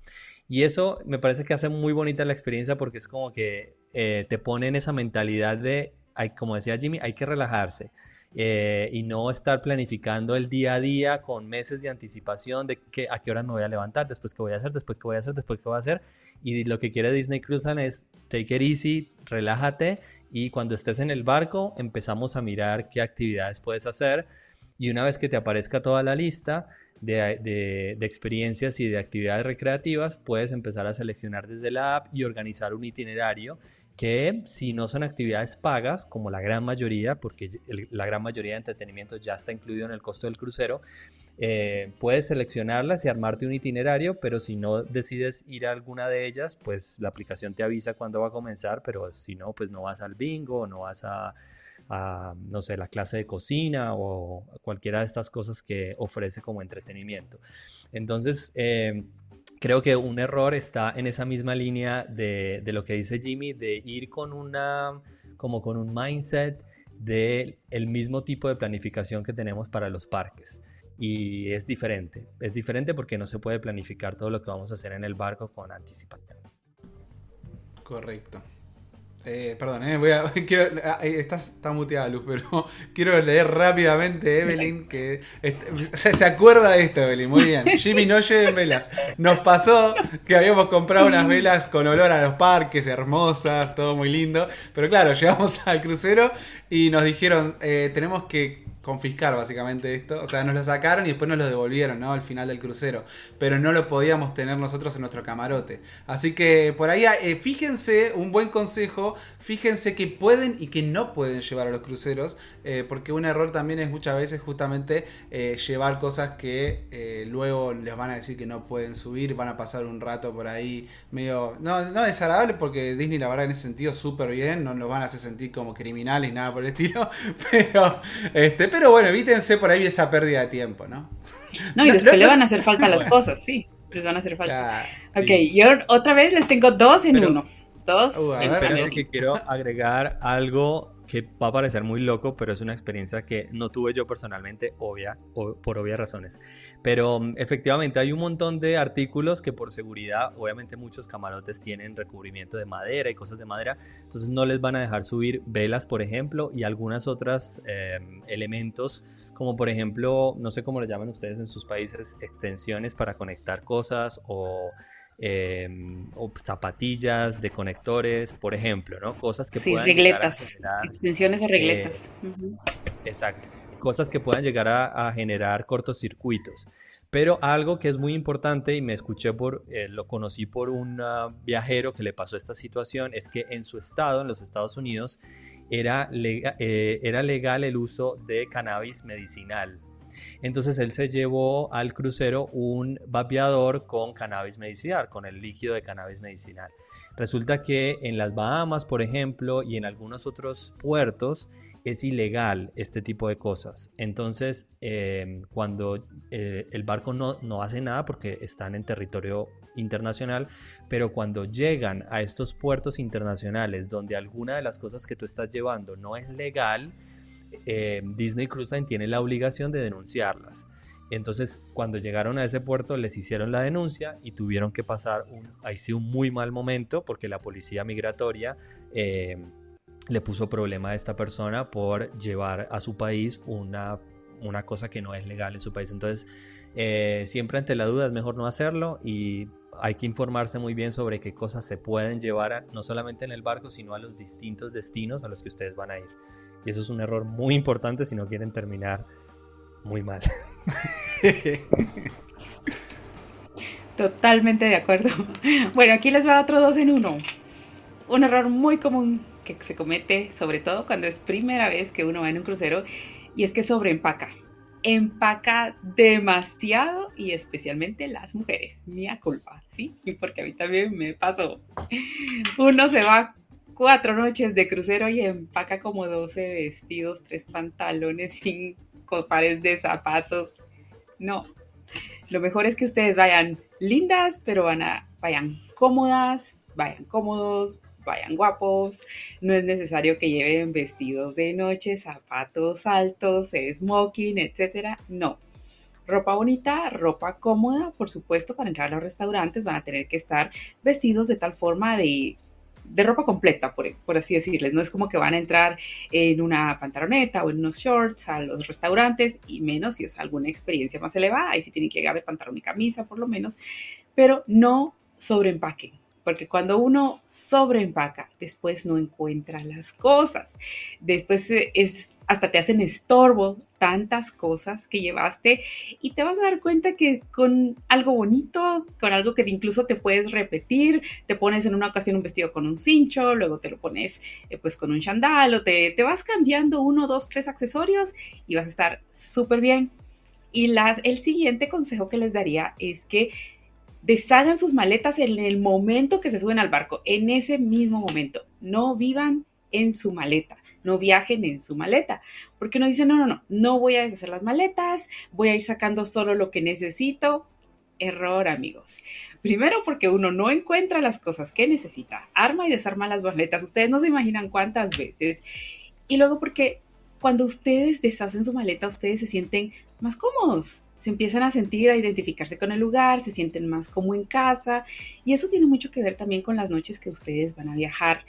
Y eso me parece que hace muy bonita la experiencia porque es como que eh, te pone en esa mentalidad de, como decía Jimmy, hay que relajarse. Eh, y no estar planificando el día a día con meses de anticipación de que, a qué horas me voy a levantar, después qué voy a hacer, después qué voy a hacer, después qué voy a hacer. Y lo que quiere Disney Cruise Line es take it easy, relájate y cuando estés en el barco empezamos a mirar qué actividades puedes hacer y una vez que te aparezca toda la lista de, de, de, experiencias y de actividades recreativas, puedes empezar a seleccionar desde la app y organizar un itinerario que si no son actividades pagas, como la gran mayoría, porque la gran mayoría de entretenimiento ya está incluido en el costo del crucero, eh, puedes seleccionarlas y armarte un itinerario, pero si no decides ir a alguna de ellas, pues la aplicación te avisa cuándo va a comenzar, pero si no, pues no vas al bingo, no vas a, no sé, la clase de cocina o cualquiera de estas cosas que ofrece como entretenimiento. Entonces, eh, creo que un error está en esa misma línea de, lo que dice Jimmy, de ir con una como con un mindset del el mismo tipo de planificación que tenemos para los parques. Y es diferente, es diferente porque no se puede planificar todo lo que vamos a hacer en el barco con anticipación. Correcto. Eh, perdón, eh, voy a, quiero, ah, eh, está muteada Luz, pero quiero leer rápidamente Evelyn, que se, acuerda de esto, Evelyn, muy bien. Jimmy, no lleven velas. Nos pasó que habíamos comprado unas velas con olor a los parques, hermosas, todo muy lindo, pero claro, llegamos al crucero y nos dijeron, eh, tenemos que confiscar básicamente esto. O sea, nos lo sacaron y después nos lo devolvieron, ¿no? Al final del crucero. Pero no lo podíamos tener nosotros en nuestro camarote. Así que por ahí, eh, fíjense, un buen consejo, fíjense que pueden y que no pueden llevar a los cruceros. Eh, porque un error también es muchas veces justamente eh, llevar cosas que luego les van a decir que no pueden subir, van a pasar un rato por ahí medio... No, no desagradable porque Disney la verdad en ese sentido súper bien, no nos van a hacer sentir como criminales, nada por el estilo. Pero, este, pero bueno, evítense por ahí esa pérdida de tiempo, ¿no? No, y después le van a hacer falta las cosas, sí. Les van a hacer falta. ok, yo otra vez les tengo dos en uno. Dos. Uh, en que quiero agregar algo que va a parecer muy loco, pero es una experiencia que no tuve yo personalmente, obvia, por obvias razones. Pero mm, efectivamente hay un montón de artículos que por seguridad, obviamente muchos camarotes tienen recubrimiento de madera y cosas de madera, entonces no les van a dejar subir velas, por ejemplo, y algunas otras em, elementos, como por ejemplo, no sé cómo le llaman ustedes en sus países, extensiones para conectar cosas o Em, o zapatillas de conectores, por ejemplo, ¿no? Cosas que sí, puedan regletas, extensiones o regletas. Eh, exacto, cosas que puedan llegar a, generar cortocircuitos. Pero algo que es muy importante y me escuché por, eh, lo conocí por un viajero que le pasó esta situación, es que en su estado, en los Estados Unidos, era, eh, era legal el uso de cannabis medicinal. Entonces él se llevó al crucero un vapeador con cannabis medicinal, con el líquido de cannabis medicinal. Resulta que en las Bahamas, por ejemplo, y en algunos otros puertos, es ilegal este tipo de cosas. Entonces, em, cuando eh, el barco no, no hace nada porque están en territorio internacional, pero cuando llegan a estos puertos internacionales donde alguna de las cosas que tú estás llevando no es legal, eh, Disney Cruise Line tiene la obligación de denunciarlas. Entonces, cuando llegaron a ese puerto, les hicieron la denuncia y tuvieron que pasar un, ahí sí, un muy mal momento porque la policía migratoria eh, le puso problema a esta persona por llevar a su país una, una cosa que no es legal en su país. Entonces, eh, siempre ante la duda es mejor no hacerlo y hay que informarse muy bien sobre qué cosas se pueden llevar no solamente en el barco, sino a los distintos destinos a los que ustedes van a ir. Y eso es un error muy importante si no quieren terminar muy mal. Totalmente de acuerdo. Bueno, aquí les va otro dos en uno. Un error muy común que se comete, sobre todo cuando es primera vez que uno va en un crucero, y es que sobreempaca. Empaca demasiado y especialmente las mujeres. Mía culpa, ¿sí? Porque a mí también me pasó. Uno se va cuatro noches de crucero y empaca como 12 vestidos, tres pantalones, cinco pares de zapatos. No, lo mejor es que ustedes vayan lindas, pero van a, vayan cómodas, vayan cómodos, vayan guapos. No es necesario que lleven vestidos de noche, zapatos altos, smoking, etcétera. No. Ropa bonita, ropa cómoda, por supuesto, para entrar a los restaurantes van a tener que estar vestidos de tal forma de de ropa completa, por, así decirles. No es como que van a entrar en una pantaloneta o en unos shorts a los restaurantes, y menos si es alguna experiencia más elevada. Ahí sí tienen que llegar de pantalón y camisa, por lo menos. Pero no sobreempaquen porque cuando uno sobreempaca, después no encuentra las cosas. Después es hasta te hacen estorbo tantas cosas que llevaste y te vas a dar cuenta que con algo bonito, con algo que incluso te puedes repetir, te pones en una ocasión un vestido con un cincho, luego te lo pones eh, pues con un chandal o te, te, vas cambiando uno, dos, tres accesorios y vas a estar súper bien. Y las, el siguiente consejo que les daría es que deshagan sus maletas en el momento que se suben al barco, en ese mismo momento. No vivan en su maleta, no viajen en su maleta, porque uno dice, no, no, no, no voy a deshacer las maletas, voy a ir sacando solo lo que necesito. Error, amigos. Primero porque uno no encuentra las cosas que necesita, arma y desarma las maletas. Ustedes no se imaginan cuántas veces. Y luego porque cuando ustedes deshacen su maleta, ustedes se sienten más cómodos. Se empiezan a sentir, a identificarse con el lugar, se sienten más como en casa. Y eso tiene mucho que ver también con las noches que ustedes van a viajar.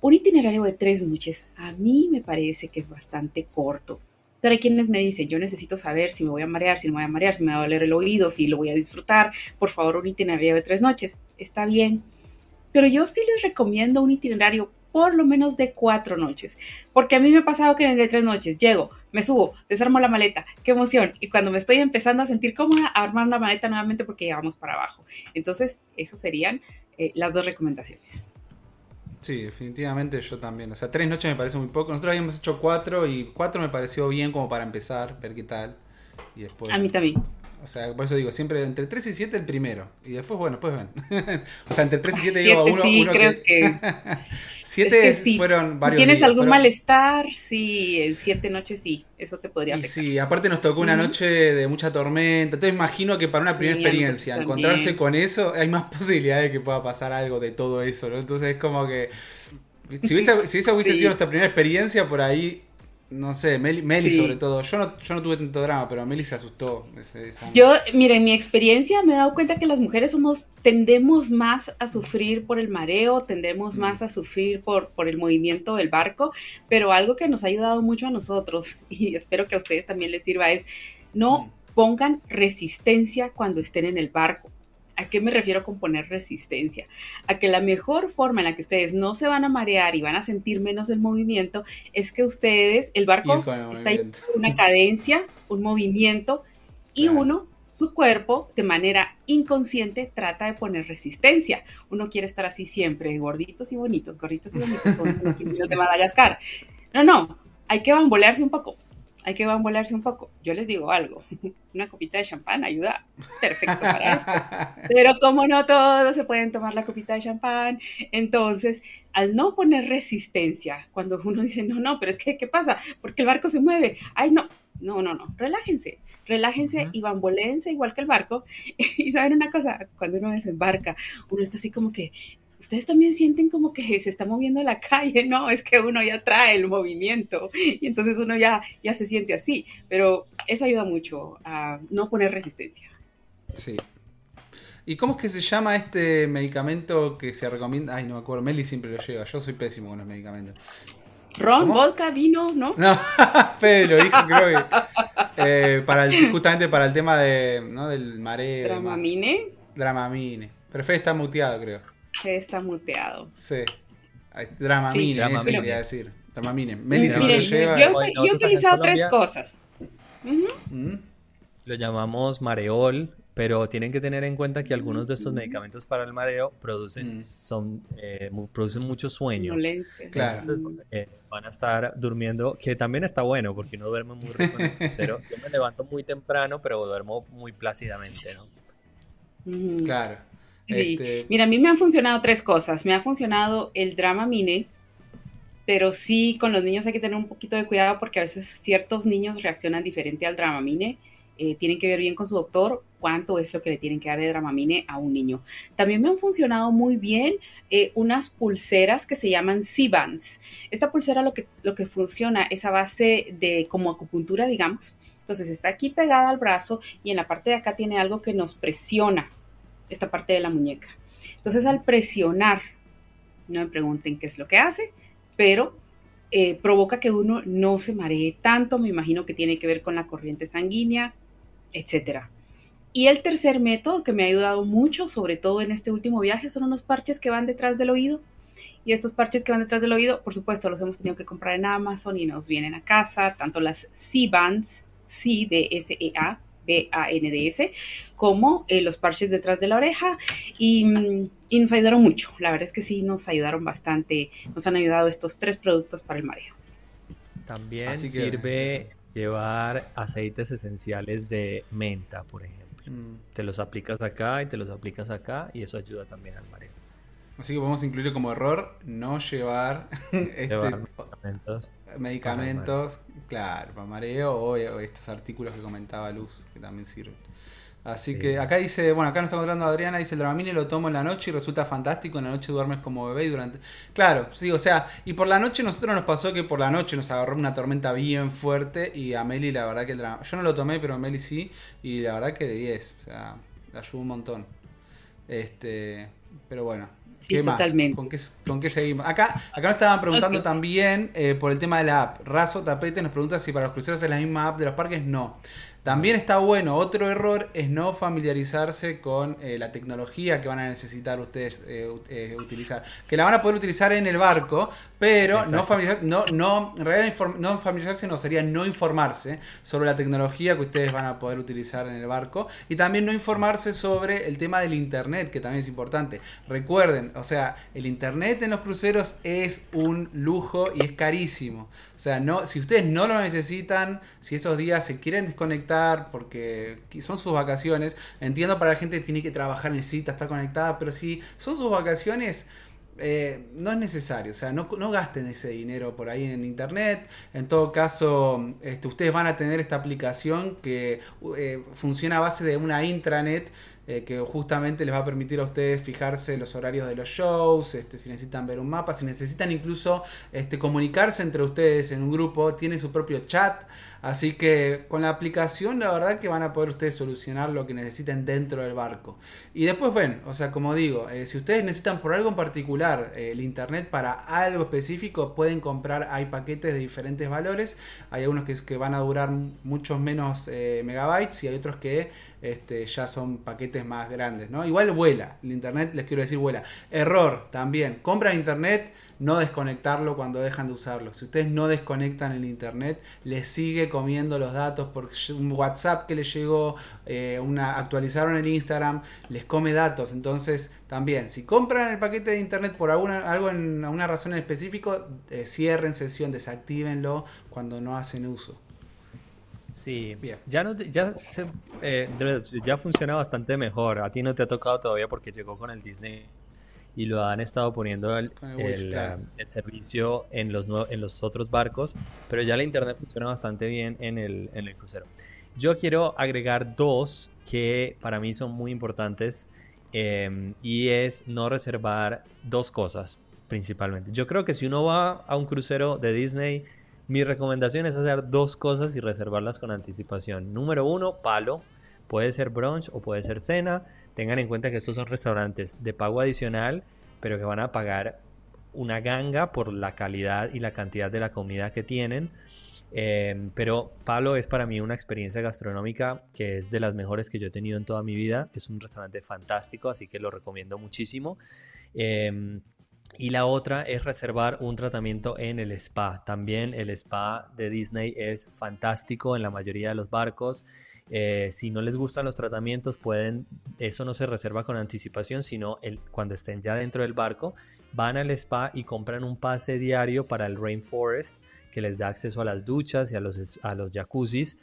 Un itinerario de tres noches a mí me parece que es bastante corto. Pero hay quienes me dicen, yo necesito saber si me voy a marear, si no me voy a marear, si me va a doler el oído, si lo voy a disfrutar. Por favor, un itinerario de tres noches. Está bien. Pero yo sí les recomiendo un itinerario por lo menos de cuatro noches. Porque a mí me ha pasado que en el de tres noches llego, me subo, desarmo la maleta, qué emoción. Y cuando me estoy empezando a sentir cómoda, a armar la maleta nuevamente porque llegamos para abajo. Entonces, esas serían eh, las dos recomendaciones. Sí, definitivamente yo también. O sea, tres noches me parece muy poco. Nosotros habíamos hecho cuatro y cuatro me pareció bien como para empezar, ver qué tal. Y después. A mí también. O sea, por eso digo, siempre entre 3 y 7 el primero. Y después, bueno, pues ven. o sea, entre 3 y 7 digo uno, sí, uno creo que... 7 es que sí. fueron varios ¿Tienes días, algún fueron... malestar? Sí, en 7 noches sí, eso te podría y afectar. sí, aparte nos tocó una noche de mucha tormenta. Entonces imagino que para una Sí, primera nosotros experiencia, encontrarse con eso, hay más posibilidades de que pueda pasar algo de todo eso, ¿no? Entonces es como que. Si, hubiese, si esa hubiese Sí. sido nuestra primera experiencia, por ahí. No sé, Meli, Meli Sí. sobre todo. Yo no, yo no tuve tanto drama, pero Meli se asustó. ese- esa- Yo, miren, mi experiencia me he dado cuenta que las mujeres somos, tendemos más a sufrir por el mareo, tendemos Mm. más a sufrir por, por el movimiento del barco, pero algo que nos ha ayudado mucho a nosotros, y espero que a ustedes también les sirva, es no Mm. pongan resistencia cuando estén en el barco. ¿A qué me refiero con poner resistencia? A que la mejor forma en la que ustedes no se van a marear y van a sentir menos el movimiento es que ustedes, el barco el está movimiento. una cadencia, un movimiento, y Claro. uno, su cuerpo, de manera inconsciente, trata de poner resistencia. Uno quiere estar así siempre, gorditos y bonitos, gorditos y bonitos, todos los de Madagascar. No, no, hay que bambolearse un poco. Hay que bambolearse un poco. Yo les digo algo, una copita de champán ayuda perfecto para esto. Pero como no todos se pueden tomar la copita de champán, entonces al no poner resistencia, cuando uno dice, no, no, pero es que, ¿qué pasa? Porque el barco se mueve. Ay, no, no, no, no, relájense, relájense y bamboleense igual que el barco. Y saben una cosa, cuando uno desembarca, uno está así como que, ustedes también sienten como que se está moviendo la calle, no, es que uno ya trae el movimiento y entonces uno ya, ya se siente así, pero eso ayuda mucho a no poner resistencia. Sí. ¿Y cómo es que se llama este medicamento que se recomienda? Ay, no me acuerdo. Meli siempre lo lleva. Yo soy pésimo con los medicamentos. Ron, ¿Cómo? vodka, vino, ¿no? No, Fede lo dijo, creo que. eh, para el- justamente para el tema de, ¿no? del mareo. Dramamine, Dramamine. Pero Fede está muteado, creo. Que está muteado. Sí. Dramamine, Sí, eso quería decir. Dramamine. Meli siempre Miren, lo yo, lleva. yo- Bueno, yo he utilizado tres cosas. ¿Mm? Lo llamamos mareol, pero tienen que tener en cuenta que algunos de estos medicamentos para el mareo producen, Mm. son, eh, producen mucho sueño. Somnolencia. Claro. Entonces, eh, van a estar durmiendo, que también está bueno porque uno duerme muy rico en el crucero. Yo me levanto muy temprano, pero duermo muy plácidamente, ¿no? Claro. Sí. Este, Mira, a mí me han funcionado tres cosas. Me ha funcionado el Dramamine, pero sí con los niños hay que tener un poquito de cuidado porque a veces ciertos niños reaccionan diferente al Dramamine. Eh, tienen que ver bien con su doctor cuánto es lo que le tienen que dar de Dramamine a un niño. También me han funcionado muy bien eh, unas pulseras que se llaman C-Bands. Esta pulsera lo que, lo que funciona es a base de como acupuntura, digamos. Entonces está aquí pegada al brazo y en la parte de acá tiene algo que nos presiona esta parte de la muñeca. Entonces al presionar, no me pregunten qué es lo que hace, pero eh, provoca que uno no se maree tanto, me imagino que tiene que ver con la corriente sanguínea, etcétera. Y el tercer método que me ha ayudado mucho, sobre todo en este último viaje, son unos parches que van detrás del oído. Y estos parches que van detrás del oído, por supuesto, los hemos tenido que comprar en Amazon y nos vienen a casa, tanto las C-Bands, C de S-E-A, B-A-N-D-S, como eh, los parches detrás de la oreja y, mm, y nos ayudaron mucho. La verdad es que sí, nos ayudaron bastante. Nos han ayudado estos tres productos para el mareo. También Así sirve llevar aceites esenciales de menta, por ejemplo. mm. Te los aplicas acá y te los aplicas acá y eso ayuda también al mareo. Así que podemos incluir como error no llevar, este, Llevar medicamentos. medicamentos, claro, para mareo o, o estos artículos que comentaba Luz, que también sirven. Así que acá dice, bueno, acá nos está encontrando Adriana, dice el Dramamine lo tomo en la noche y resulta fantástico, en la noche duermes como bebé y durante... Claro, sí, o sea, y por la noche nosotros nos pasó que por la noche nos agarró una tormenta bien fuerte y a Meli la verdad que el Yo no lo tomé, pero a Meli sí, y la verdad que de 10, o sea, ayudó un montón. Este, pero bueno, ¿Qué Más? ¿Con qué, ¿Con qué, seguimos? Acá, acá nos estaban preguntando también eh, por el tema de la app. Razo Tapete nos pregunta si para los cruceros es la misma app de los parques. No. También está bueno, otro error es no familiarizarse con eh, la tecnología que van a necesitar ustedes eh, eh, utilizar. Que la van a poder utilizar en el barco, pero no, familiarizarse, no, no, en realidad no familiarizarse no sería no informarse sobre la tecnología que ustedes van a poder utilizar en el barco. Y también no informarse sobre el tema del internet, que también es importante. Recuerden, o sea, el internet en los cruceros es un lujo y es carísimo. O sea, no, si ustedes no lo necesitan, si esos días se quieren desconectar porque son sus vacaciones, entiendo para la gente que tiene que trabajar, necesita estar conectada, pero si son sus vacaciones, eh, no es necesario, o sea, no, gasten ese dinero por ahí en internet. En todo caso, este, ustedes van a tener esta aplicación que eh, funciona a base de una intranet eh, que justamente les va a permitir a ustedes fijarse los horarios de los shows, este, si necesitan ver un mapa, si necesitan incluso este, comunicarse entre ustedes en un grupo, tiene su propio chat, así que con la aplicación la verdad que van a poder ustedes solucionar lo que necesiten dentro del barco. Y después ven, o sea, como digo, eh, si ustedes necesitan por algo en particular eh, el internet para algo específico, pueden comprar, hay paquetes de diferentes valores, hay algunos que, que van a durar muchos menos megabytes y hay otros que este, ya son paquetes más grandes, ¿no? Igual vuela, el internet les quiero decir vuela. Error también, compran internet, no desconectarlo cuando dejan de usarlo. Si ustedes no desconectan el internet, les sigue comiendo los datos por un WhatsApp que les llegó, eh, una, actualizaron el Instagram, les come datos. Entonces, también, si compran el paquete de internet por alguna, algo razón en específico, eh, cierren sesión, desactívenlo cuando no hacen uso. Sí, ya, no, ya, eh, ya funciona bastante mejor. A ti no te ha tocado todavía porque llegó con el Disney y lo han estado poniendo el, el, servicio en los, en los otros barcos, pero ya la internet funciona bastante bien en el, en el crucero. Yo quiero agregar dos que para mí son muy importantes em, y es no reservar dos cosas principalmente. Yo creo que si uno va a un crucero de Disney mi recomendación es hacer dos cosas y reservarlas con anticipación. Número uno, palo. Puede ser brunch o puede ser cena. Tengan en cuenta que estos son restaurantes de pago adicional, pero que van a pagar una ganga por la calidad y la cantidad de la comida que tienen. Em, pero Palo es para mí una experiencia gastronómica que es de las mejores que yo he tenido en toda mi vida. Es un restaurante fantástico, así que lo recomiendo muchísimo. Em, y la otra es reservar un tratamiento en el spa. También el spa de Disney es fantástico en la mayoría de los barcos. Eh, si no les gustan los tratamientos, pueden, eso no se reserva con anticipación, sino cuando estén ya dentro del barco, van al spa y compran un pase diario para el Rainforest que les da acceso a las duchas y a los, a los jacuzzis.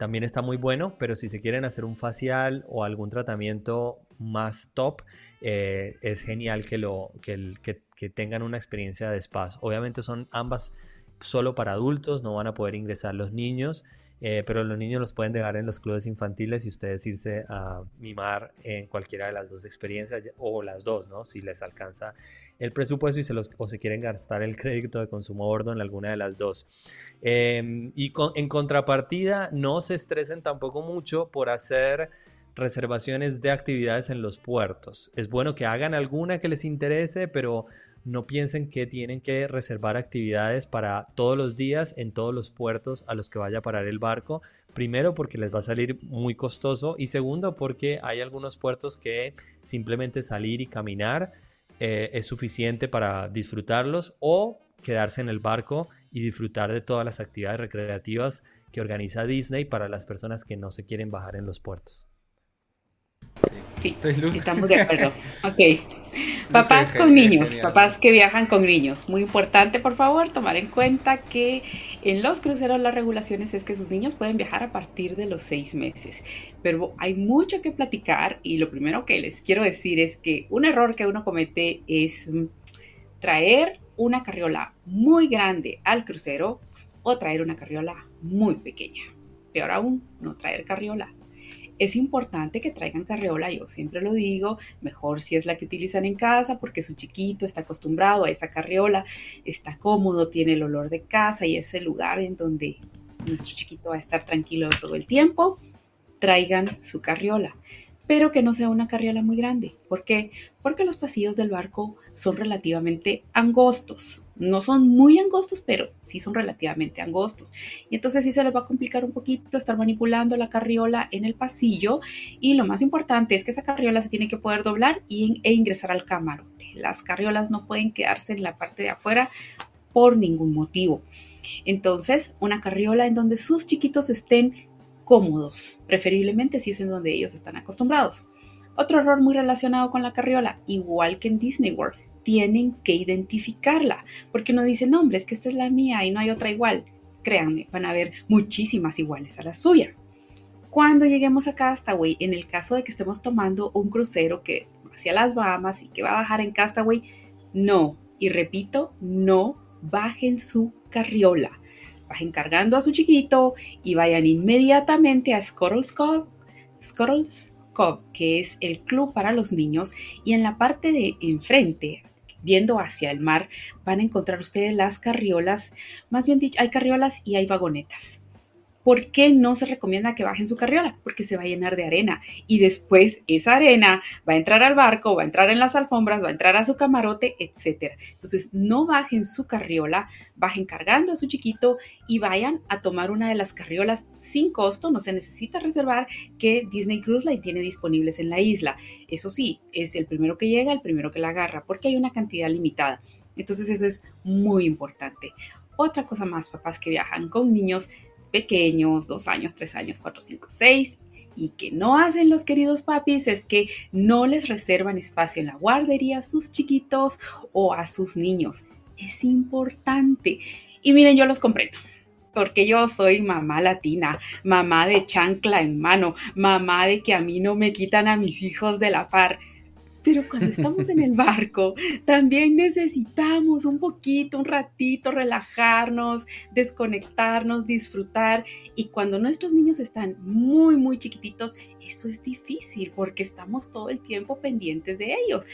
También está muy bueno, pero si se quieren hacer un facial o algún tratamiento más top, eh, es genial que, lo, que, tengan una experiencia de spa. Obviamente son ambas solo para adultos, no van a poder ingresar los niños, eh, pero los niños los pueden dejar en los clubes infantiles y ustedes irse a mimar en cualquiera de las dos experiencias o las dos, ¿no? Si les alcanza el presupuesto y se los, o se quieren gastar el crédito de consumo a bordo en alguna de las dos. Em, y en contrapartida, no se estresen tampoco mucho por hacer reservaciones de actividades en los puertos. Es bueno que hagan alguna que les interese, pero no piensen que tienen que reservar actividades para todos los días en todos los puertos a los que vaya a parar el barco. Primero porque les va a salir muy costoso y segundo porque hay algunos puertos que simplemente salir y caminar eh, es suficiente para disfrutarlos o quedarse en el barco y disfrutar de todas las actividades recreativas que organiza Disney para las personas que no se quieren bajar en los puertos. Sí, estamos de acuerdo. Ok. Papás con niños, papás que viajan con niños. Muy importante, por favor, tomar en cuenta que en los cruceros las regulaciones es que sus niños pueden viajar a partir de los seis meses. Pero hay mucho que platicar y lo primero que les quiero decir es que un error que uno comete es traer una carriola muy grande al crucero o traer una carriola muy pequeña. Peor aún, no traer carriola es importante que traigan carriola, yo siempre lo digo, mejor si es la que utilizan en casa porque su chiquito está acostumbrado a esa carriola, está cómodo, tiene el olor de casa y es el lugar en donde nuestro chiquito va a estar tranquilo todo el tiempo, traigan su carriola pero que no sea una carriola muy grande. ¿Por qué? Porque los pasillos del barco son relativamente angostos. No son muy angostos, pero sí son relativamente angostos. Y entonces sí se les va a complicar un poquito estar manipulando la carriola en el pasillo. Y lo más importante es que esa carriola se tiene que poder doblar y, e ingresar al camarote. Las carriolas no pueden quedarse en la parte de afuera por ningún motivo. Entonces, una carriola en donde sus chiquitos estén cómodos, preferiblemente si es en donde ellos están acostumbrados. Otro error muy relacionado con la carriola, igual que en Disney World, tienen que identificarla, porque uno dice, no, hombre, es que esta es la mía y no hay otra igual. Créanme, van a haber muchísimas iguales a la suya. Cuando lleguemos a Castaway, en el caso de que estemos tomando un crucero que hacia las Bahamas y que va a bajar en Castaway, no, y repito, no bajen su carriola bajen cargando a su chiquito y vayan inmediatamente a Scuttle's Cove, que es el club para los niños, y en la parte de enfrente, viendo hacia el mar, van a encontrar ustedes las carriolas, más bien dicho, hay carriolas y hay vagonetas. ¿Por qué no se recomienda que bajen su carriola? Porque se va a llenar de arena y después esa arena va a entrar al barco, va a entrar en las alfombras, va a entrar a su camarote, etc. Entonces, no bajen su carriola, bajen cargando a su chiquito y vayan a tomar una de las carriolas sin costo, no se necesita reservar que Disney Cruise Line tiene disponibles en la isla. Eso sí, es el primero que llega, el primero que la agarra, porque hay una cantidad limitada. Entonces, eso es muy importante. Otra cosa más, papás que viajan con niños, pequeños, dos años, tres años, cuatro, cinco, seis, y que no hacen los queridos papis es que no les reservan espacio en la guardería a sus chiquitos o a sus niños. Es importante. Y miren, yo los comprendo. Porque yo soy mamá latina, mamá de chancla en mano, mamá de que a mí no me quitan a mis hijos de la par. Pero cuando estamos en el barco, también necesitamos un poquito, un ratito, relajarnos, desconectarnos, disfrutar. Y cuando nuestros niños están muy, muy chiquititos, eso es difícil porque estamos todo el tiempo pendientes de ellos.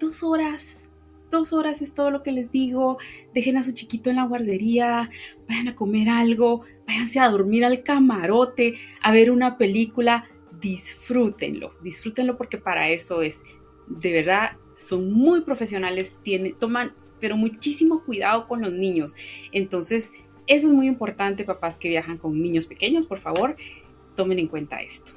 Dos horas, dos horas es todo lo que les digo. Dejen a su chiquito en la guardería, vayan a comer algo, váyanse a dormir al camarote, a ver una película. Disfrútenlo, disfrútenlo porque para eso es de verdad son muy profesionales, tienen, toman, pero muchísimo cuidado con los niños. Entonces, eso es muy importante, papás que viajan con niños pequeños, por favor, tomen en cuenta esto.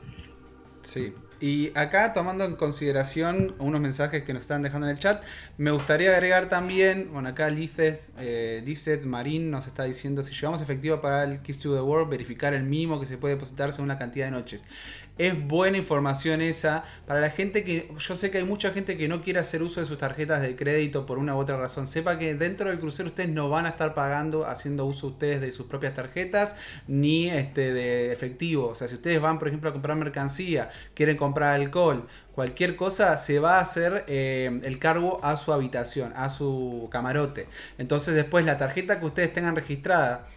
Sí, y acá, tomando en consideración unos mensajes que nos están dejando en el chat, me gustaría agregar también, bueno, acá Lizeth, eh, Marín nos está diciendo, si llevamos efectivo para el Kiss to the World, verificar el mínimo que se puede depositar según la cantidad de noches. Es buena información esa para la gente que, yo sé que hay mucha gente que no quiere hacer uso de sus tarjetas de crédito por una u otra razón. Sepa que dentro del crucero ustedes no van a estar pagando, haciendo uso ustedes de sus propias tarjetas, ni este de efectivo. O sea, si ustedes van, por ejemplo, a comprar mercancía, quieren comprar alcohol, cualquier cosa, se va a hacer eh, el cargo a su habitación, a su camarote. Entonces después la tarjeta que ustedes tengan registrada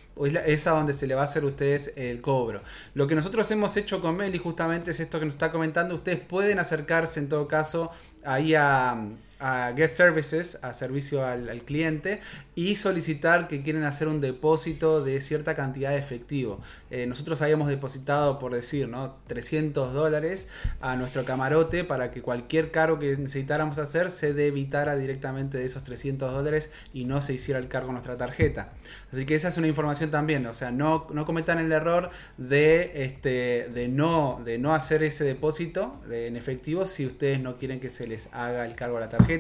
es a donde se le va a hacer a ustedes el cobro. Lo que nosotros hemos hecho con Meli justamente es esto que nos está comentando. Ustedes pueden acercarse en todo caso ahí a, a Guest Services, a servicio al, cliente, y solicitar que quieren hacer un depósito de cierta cantidad de efectivo. Eh, nosotros habíamos depositado, por decir, ¿no? 300 dólares a nuestro camarote para que cualquier cargo que necesitáramos hacer se debitara directamente de esos 300 dólares y no se hiciera el cargo en nuestra tarjeta. Así que esa es una información también, o sea, no, no cometan el error de, este, de, no, de no hacer ese depósito en efectivo si ustedes no quieren que se les haga el cargo a la tarjeta.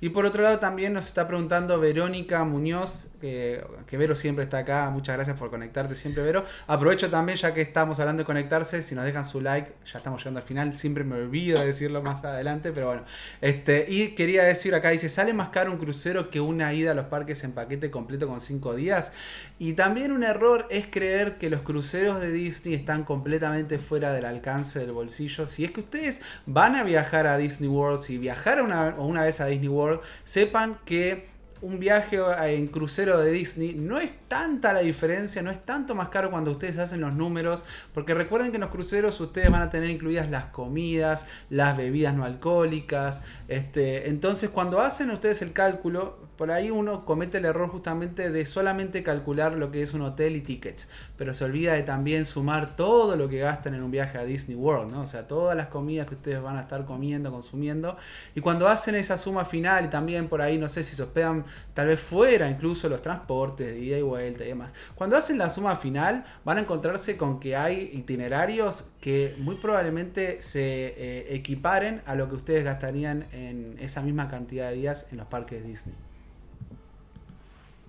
Y por otro lado también nos está preguntando Verónica Muñoz, que Vero siempre está acá, muchas gracias por conectarte siempre Vero. Aprovecho también ya que estamos hablando de conectarse, si nos dejan su like, ya estamos llegando al final, siempre me olvido de decirlo más adelante, pero bueno. Este, y quería decir acá, dice, ¿sale más caro un crucero que una ida a los parques en paquete completo con 5 días? Y también un error es creer que los cruceros de Disney están completamente fuera del alcance del bolsillo. Si es que ustedes van a viajar a Disney World, si viajar una, una vez a Disney World, sepan que un viaje en crucero de Disney, no es tanta la diferencia, no es tanto más caro cuando ustedes hacen los números, porque recuerden que en los cruceros ustedes van a tener incluidas las comidas, las bebidas no alcohólicas, este, entonces cuando hacen ustedes el cálculo, por ahí uno comete el error justamente de solamente calcular lo que es un hotel y tickets, pero se olvida de también sumar todo lo que gastan en un viaje a Disney World, ¿no? O sea, todas las comidas que ustedes van a estar comiendo, consumiendo, y cuando hacen esa suma final y también por ahí, no sé si se hospedan tal vez fuera, incluso los transportes de ida y vuelta y demás, cuando hacen la suma final van a encontrarse con que hay itinerarios que muy probablemente se eh, equiparen a lo que ustedes gastarían en esa misma cantidad de días en los parques Disney.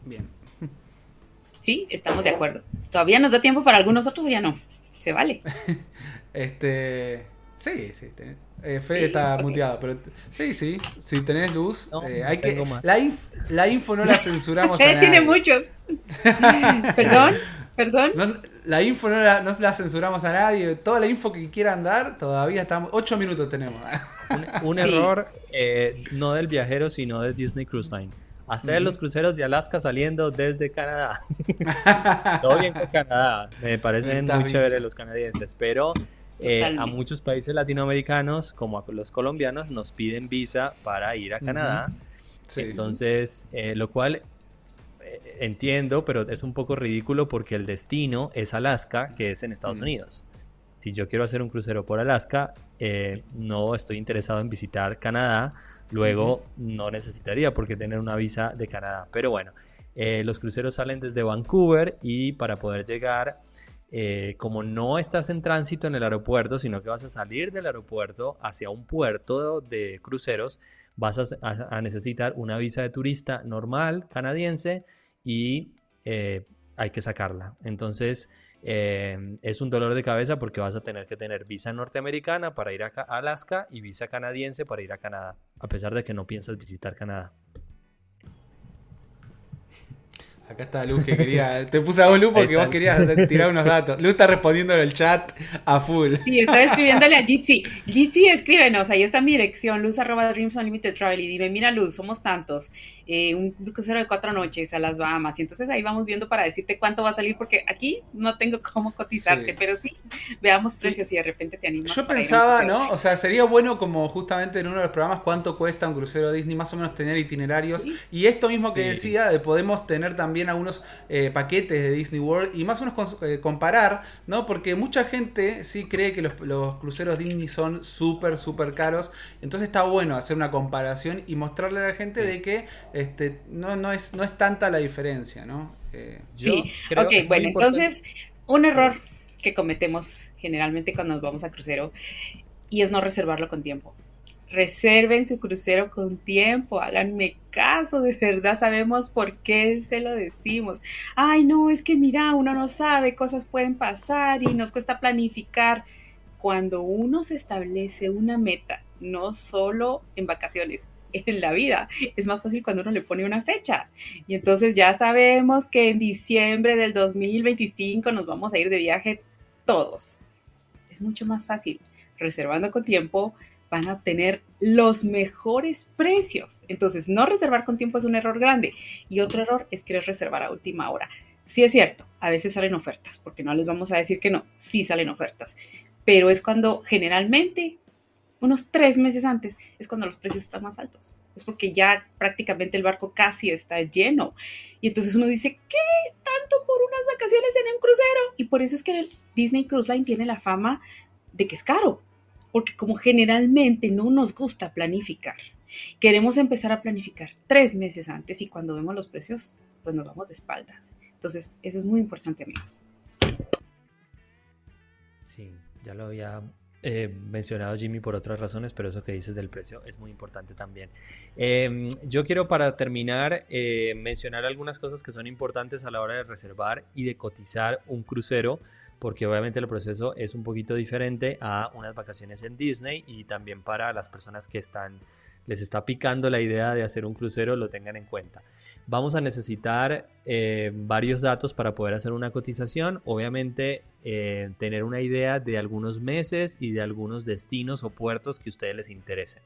Bien. Sí, estamos de acuerdo. ¿Todavía nos da tiempo para algunos otros o ya no? Se vale. este. Sí, sí. Eh, Fede está muteado, pero sí, sí. Si tenés luz, eh, hay que. La, la, info no la censuramos a nadie. tiene muchos. Perdón, perdón. la info no la, no la, censuramos a nadie. Toda la info que quieran dar, todavía estamos. Ocho minutos tenemos. Un, error eh, no del viajero, sino de Disney Cruise Line hacer los cruceros de Alaska saliendo desde Canadá. Todo bien con Canadá, me parecen muy chéveres los canadienses, pero eh, a muchos países latinoamericanos, como a los colombianos, nos piden visa para ir a Canadá. Entonces, eh, lo cual eh, entiendo, pero es un poco ridículo porque el destino es Alaska, que es en Estados Unidos. Si yo quiero hacer un crucero por Alaska, no estoy interesado en visitar Canadá Luego no necesitaría por qué tener una visa de Canadá. Pero bueno, eh, los cruceros salen desde Vancouver y para poder llegar, eh, como no estás en tránsito en el aeropuerto, sino que vas a salir del aeropuerto hacia un puerto de cruceros, vas a, necesitar una visa de turista normal canadiense y eh, hay que sacarla. Entonces, Em, es un dolor de cabeza porque vas a tener que tener visa norteamericana para ir a Alaska y visa canadiense para ir a Canadá, a pesar de que no piensas visitar Canadá. Acá está Luz que quería. Te puse a vos, Luz, porque vos querías tirar unos datos. Luz está respondiendo en el chat a full. Sí, estaba escribiéndole a Jitsi. Jitsi, escríbenos. Ahí está mi dirección, luz arroba dreams unlimited travel. Y dime, mira, Luz, somos tantos. Eh, un crucero de cuatro noches a las Bahamas. Y entonces ahí vamos viendo para decirte cuánto va a salir, porque aquí no tengo cómo cotizarte, pero sí, veamos precios y de repente te animas. Yo pensaba, ¿no? O sea, sería bueno, como justamente en uno de los programas, cuánto cuesta un crucero Disney, más o menos tener itinerarios. Y esto mismo que decía, de podemos tener también algunos eh, paquetes de Disney World y más o menos eh, comparar, ¿no? Porque mucha gente sí cree que los, cruceros Disney son súper, súper caros. Entonces está bueno hacer una comparación y mostrarle a la gente de que este, no, no, es, no es tanta la diferencia, ¿no? Eh, sí, ok, bueno, entonces un error que cometemos generalmente cuando nos vamos a crucero y es no reservarlo con tiempo reserven su crucero con tiempo, háganme caso, de verdad sabemos por qué se lo decimos. Ay, no, es que mira, uno no sabe, cosas pueden pasar y nos cuesta planificar. Cuando uno se establece una meta, no solo en vacaciones, en la vida, es más fácil cuando uno le pone una fecha. Y entonces ya sabemos que en diciembre del 2025 nos vamos a ir de viaje todos. Es mucho más fácil reservando con tiempo, van a obtener los mejores precios. Entonces, no reservar con tiempo es un error grande. Y otro error es querer reservar a última hora. Sí es cierto, a veces salen ofertas, porque no les vamos a decir que no, sí salen ofertas. Pero es cuando generalmente, unos tres meses antes, es cuando los precios están más altos. Es porque ya prácticamente el barco casi está lleno. Y entonces uno dice, ¿qué? ¿Tanto por unas vacaciones en un crucero? Y por eso es que el Disney Cruise Line tiene la fama de que es caro, porque como generalmente no nos gusta planificar, queremos empezar a planificar tres meses antes y cuando vemos los precios, pues nos vamos de espaldas. Entonces, eso es muy importante, amigos. Sí, ya lo había eh, mencionado Jimmy por otras razones, pero eso que dices del precio es muy importante también. Em, yo quiero para terminar eh, mencionar algunas cosas que son importantes a la hora de reservar y de cotizar un crucero porque obviamente el proceso es un poquito diferente a unas vacaciones en Disney y también para las personas que están les está picando la idea de hacer un crucero lo tengan en cuenta. Vamos a necesitar eh, varios datos para poder hacer una cotización. Obviamente eh, tener una idea de algunos meses y de algunos destinos o puertos que a ustedes les interesen.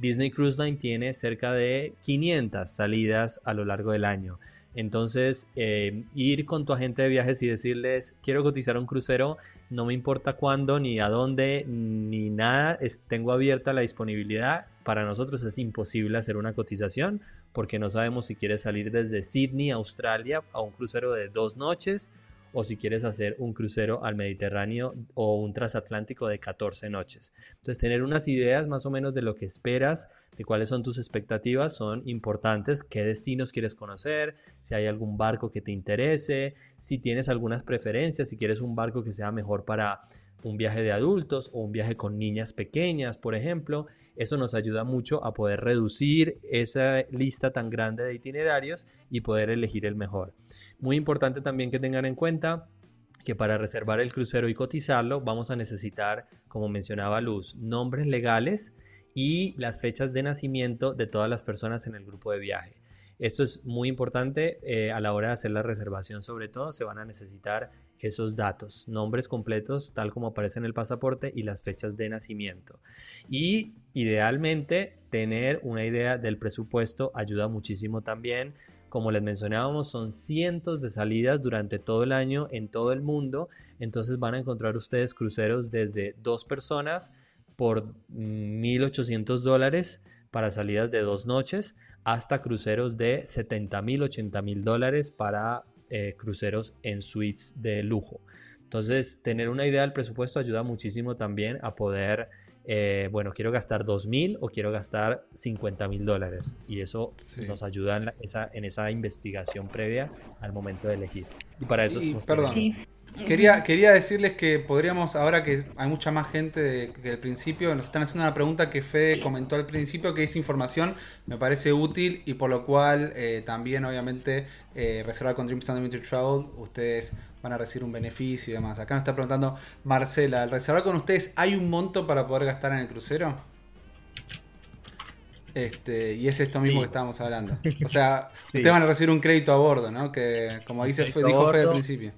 Disney Cruise Line tiene cerca de 500 salidas a lo largo del año. Entonces, eh, ir con tu agente de viajes y decirles, quiero cotizar un crucero, no me importa cuándo, ni a dónde, ni nada, tengo abierta la disponibilidad. Para nosotros es imposible hacer una cotización porque no sabemos si quieres salir desde Sydney, Australia, a un crucero de dos noches o si quieres hacer un crucero al Mediterráneo o un transatlántico de 14 noches. Entonces, tener unas ideas más o menos de lo que esperas, de cuáles son tus expectativas, son importantes. ¿Qué destinos quieres conocer? Si hay algún barco que te interese, si tienes algunas preferencias, si quieres un barco que sea mejor para un viaje de adultos o un viaje con niñas pequeñas, por ejemplo. Eso nos ayuda mucho a poder reducir esa lista tan grande de itinerarios y poder elegir el mejor. Muy importante también que tengan en cuenta que para reservar el crucero y cotizarlo vamos a necesitar, como mencionaba Luz, nombres legales y las fechas de nacimiento de todas las personas en el grupo de viaje. Esto es muy importante eh, a la hora de hacer la reservación, sobre todo se van a necesitar esos datos, nombres completos tal como aparece en el pasaporte y las fechas de nacimiento. Y idealmente tener una idea del presupuesto ayuda muchísimo también. Como les mencionábamos, son cientos de salidas durante todo el año en todo el mundo. Entonces van a encontrar ustedes cruceros desde dos personas por 1.800 dólares para salidas de dos noches hasta cruceros de 70 mil, 80 mil dólares para eh, cruceros en suites de lujo. Entonces, tener una idea del presupuesto ayuda muchísimo también a poder, eh, bueno, quiero gastar 2 mil o quiero gastar 50 mil dólares. Y eso nos ayuda en, esa, en esa investigación previa al momento de elegir. Y para eso... perdón. Quería, quería decirles que podríamos, ahora que hay mucha más gente que al principio, nos están haciendo una pregunta que Fede comentó al principio, que es información, me parece útil y por lo cual eh, también obviamente eh, reservar con Dreams Unlimited Travel, ustedes van a recibir un beneficio y demás. Acá nos está preguntando Marcela, ¿al reservar con ustedes hay un monto para poder gastar en el crucero? Este, y es esto mismo que estábamos hablando. O sea, ustedes van a recibir un crédito a bordo, ¿no? Que como dice, dijo Fede al principio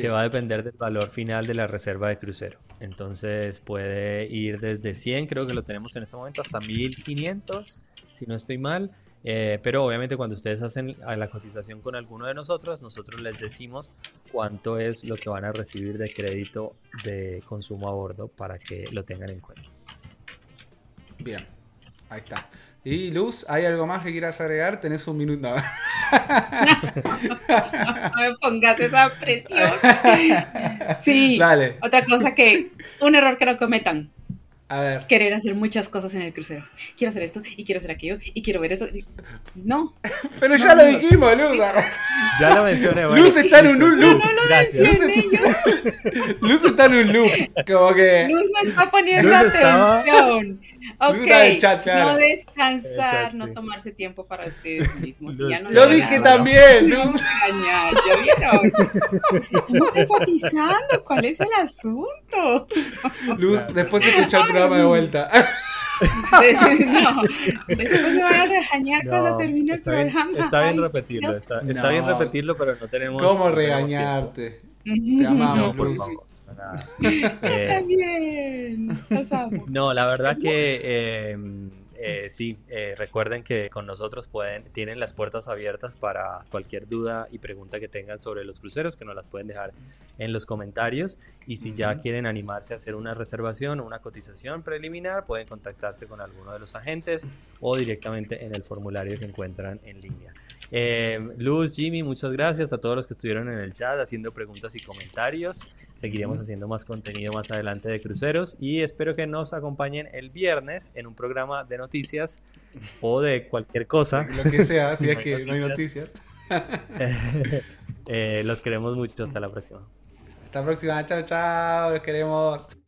que va a depender del valor final de la reserva de crucero. Entonces puede ir desde 100, creo que lo tenemos en este momento, hasta 1500, si no estoy mal. Eh, pero obviamente cuando ustedes hacen la cotización con alguno de nosotros, nosotros les decimos cuánto es lo que van a recibir de crédito de consumo a bordo para que lo tengan en cuenta. Bien, ahí está. Y Luz, ¿hay algo más que quieras agregar? Tenés un minuto. No, me pongas esa presión. Sí. Dale. Otra cosa que, un error que no cometan. A ver. Querer hacer muchas cosas en el crucero. Quiero hacer esto, y quiero hacer aquello, y quiero ver esto. No. Pero ya lo dijimos, Luz. Ya lo mencioné. Luz está en un loop. No, no lo mencioné yo. Luz está en un loop. Como que. Luz me está poniendo atención. Ok, no descansar, no tomarse tiempo para ustedes mismos. lo dije también, Luz. ¿Ya vieron? Estamos enfatizando cuál es el asunto. Luz, después de escuchar el programa de vuelta. no, después me van a regañar cuando termine el programa. está bien repetirlo, está, bien repetirlo, pero no tenemos. ¿Cómo regañarte? Te amamos, por favor. Eh, no, la verdad que em, eh, sí, eh, recuerden que con nosotros pueden, tienen las puertas abiertas para cualquier duda y pregunta que tengan sobre los cruceros, que nos las pueden dejar en los comentarios. Y si ya quieren animarse a hacer una reservación o una cotización preliminar, pueden contactarse con alguno de los agentes o directamente en el formulario que encuentran en línea. Eh, Luz, Jimmy, muchas gracias a todos los que estuvieron en el chat haciendo preguntas y comentarios. Seguiremos haciendo más contenido más adelante de cruceros y espero que nos acompañen el viernes en un programa de noticias o de cualquier cosa. Lo que sea, si, es que no hay noticias. Eh, los queremos mucho. Hasta la próxima. Hasta la próxima. Chao, chao. Los queremos.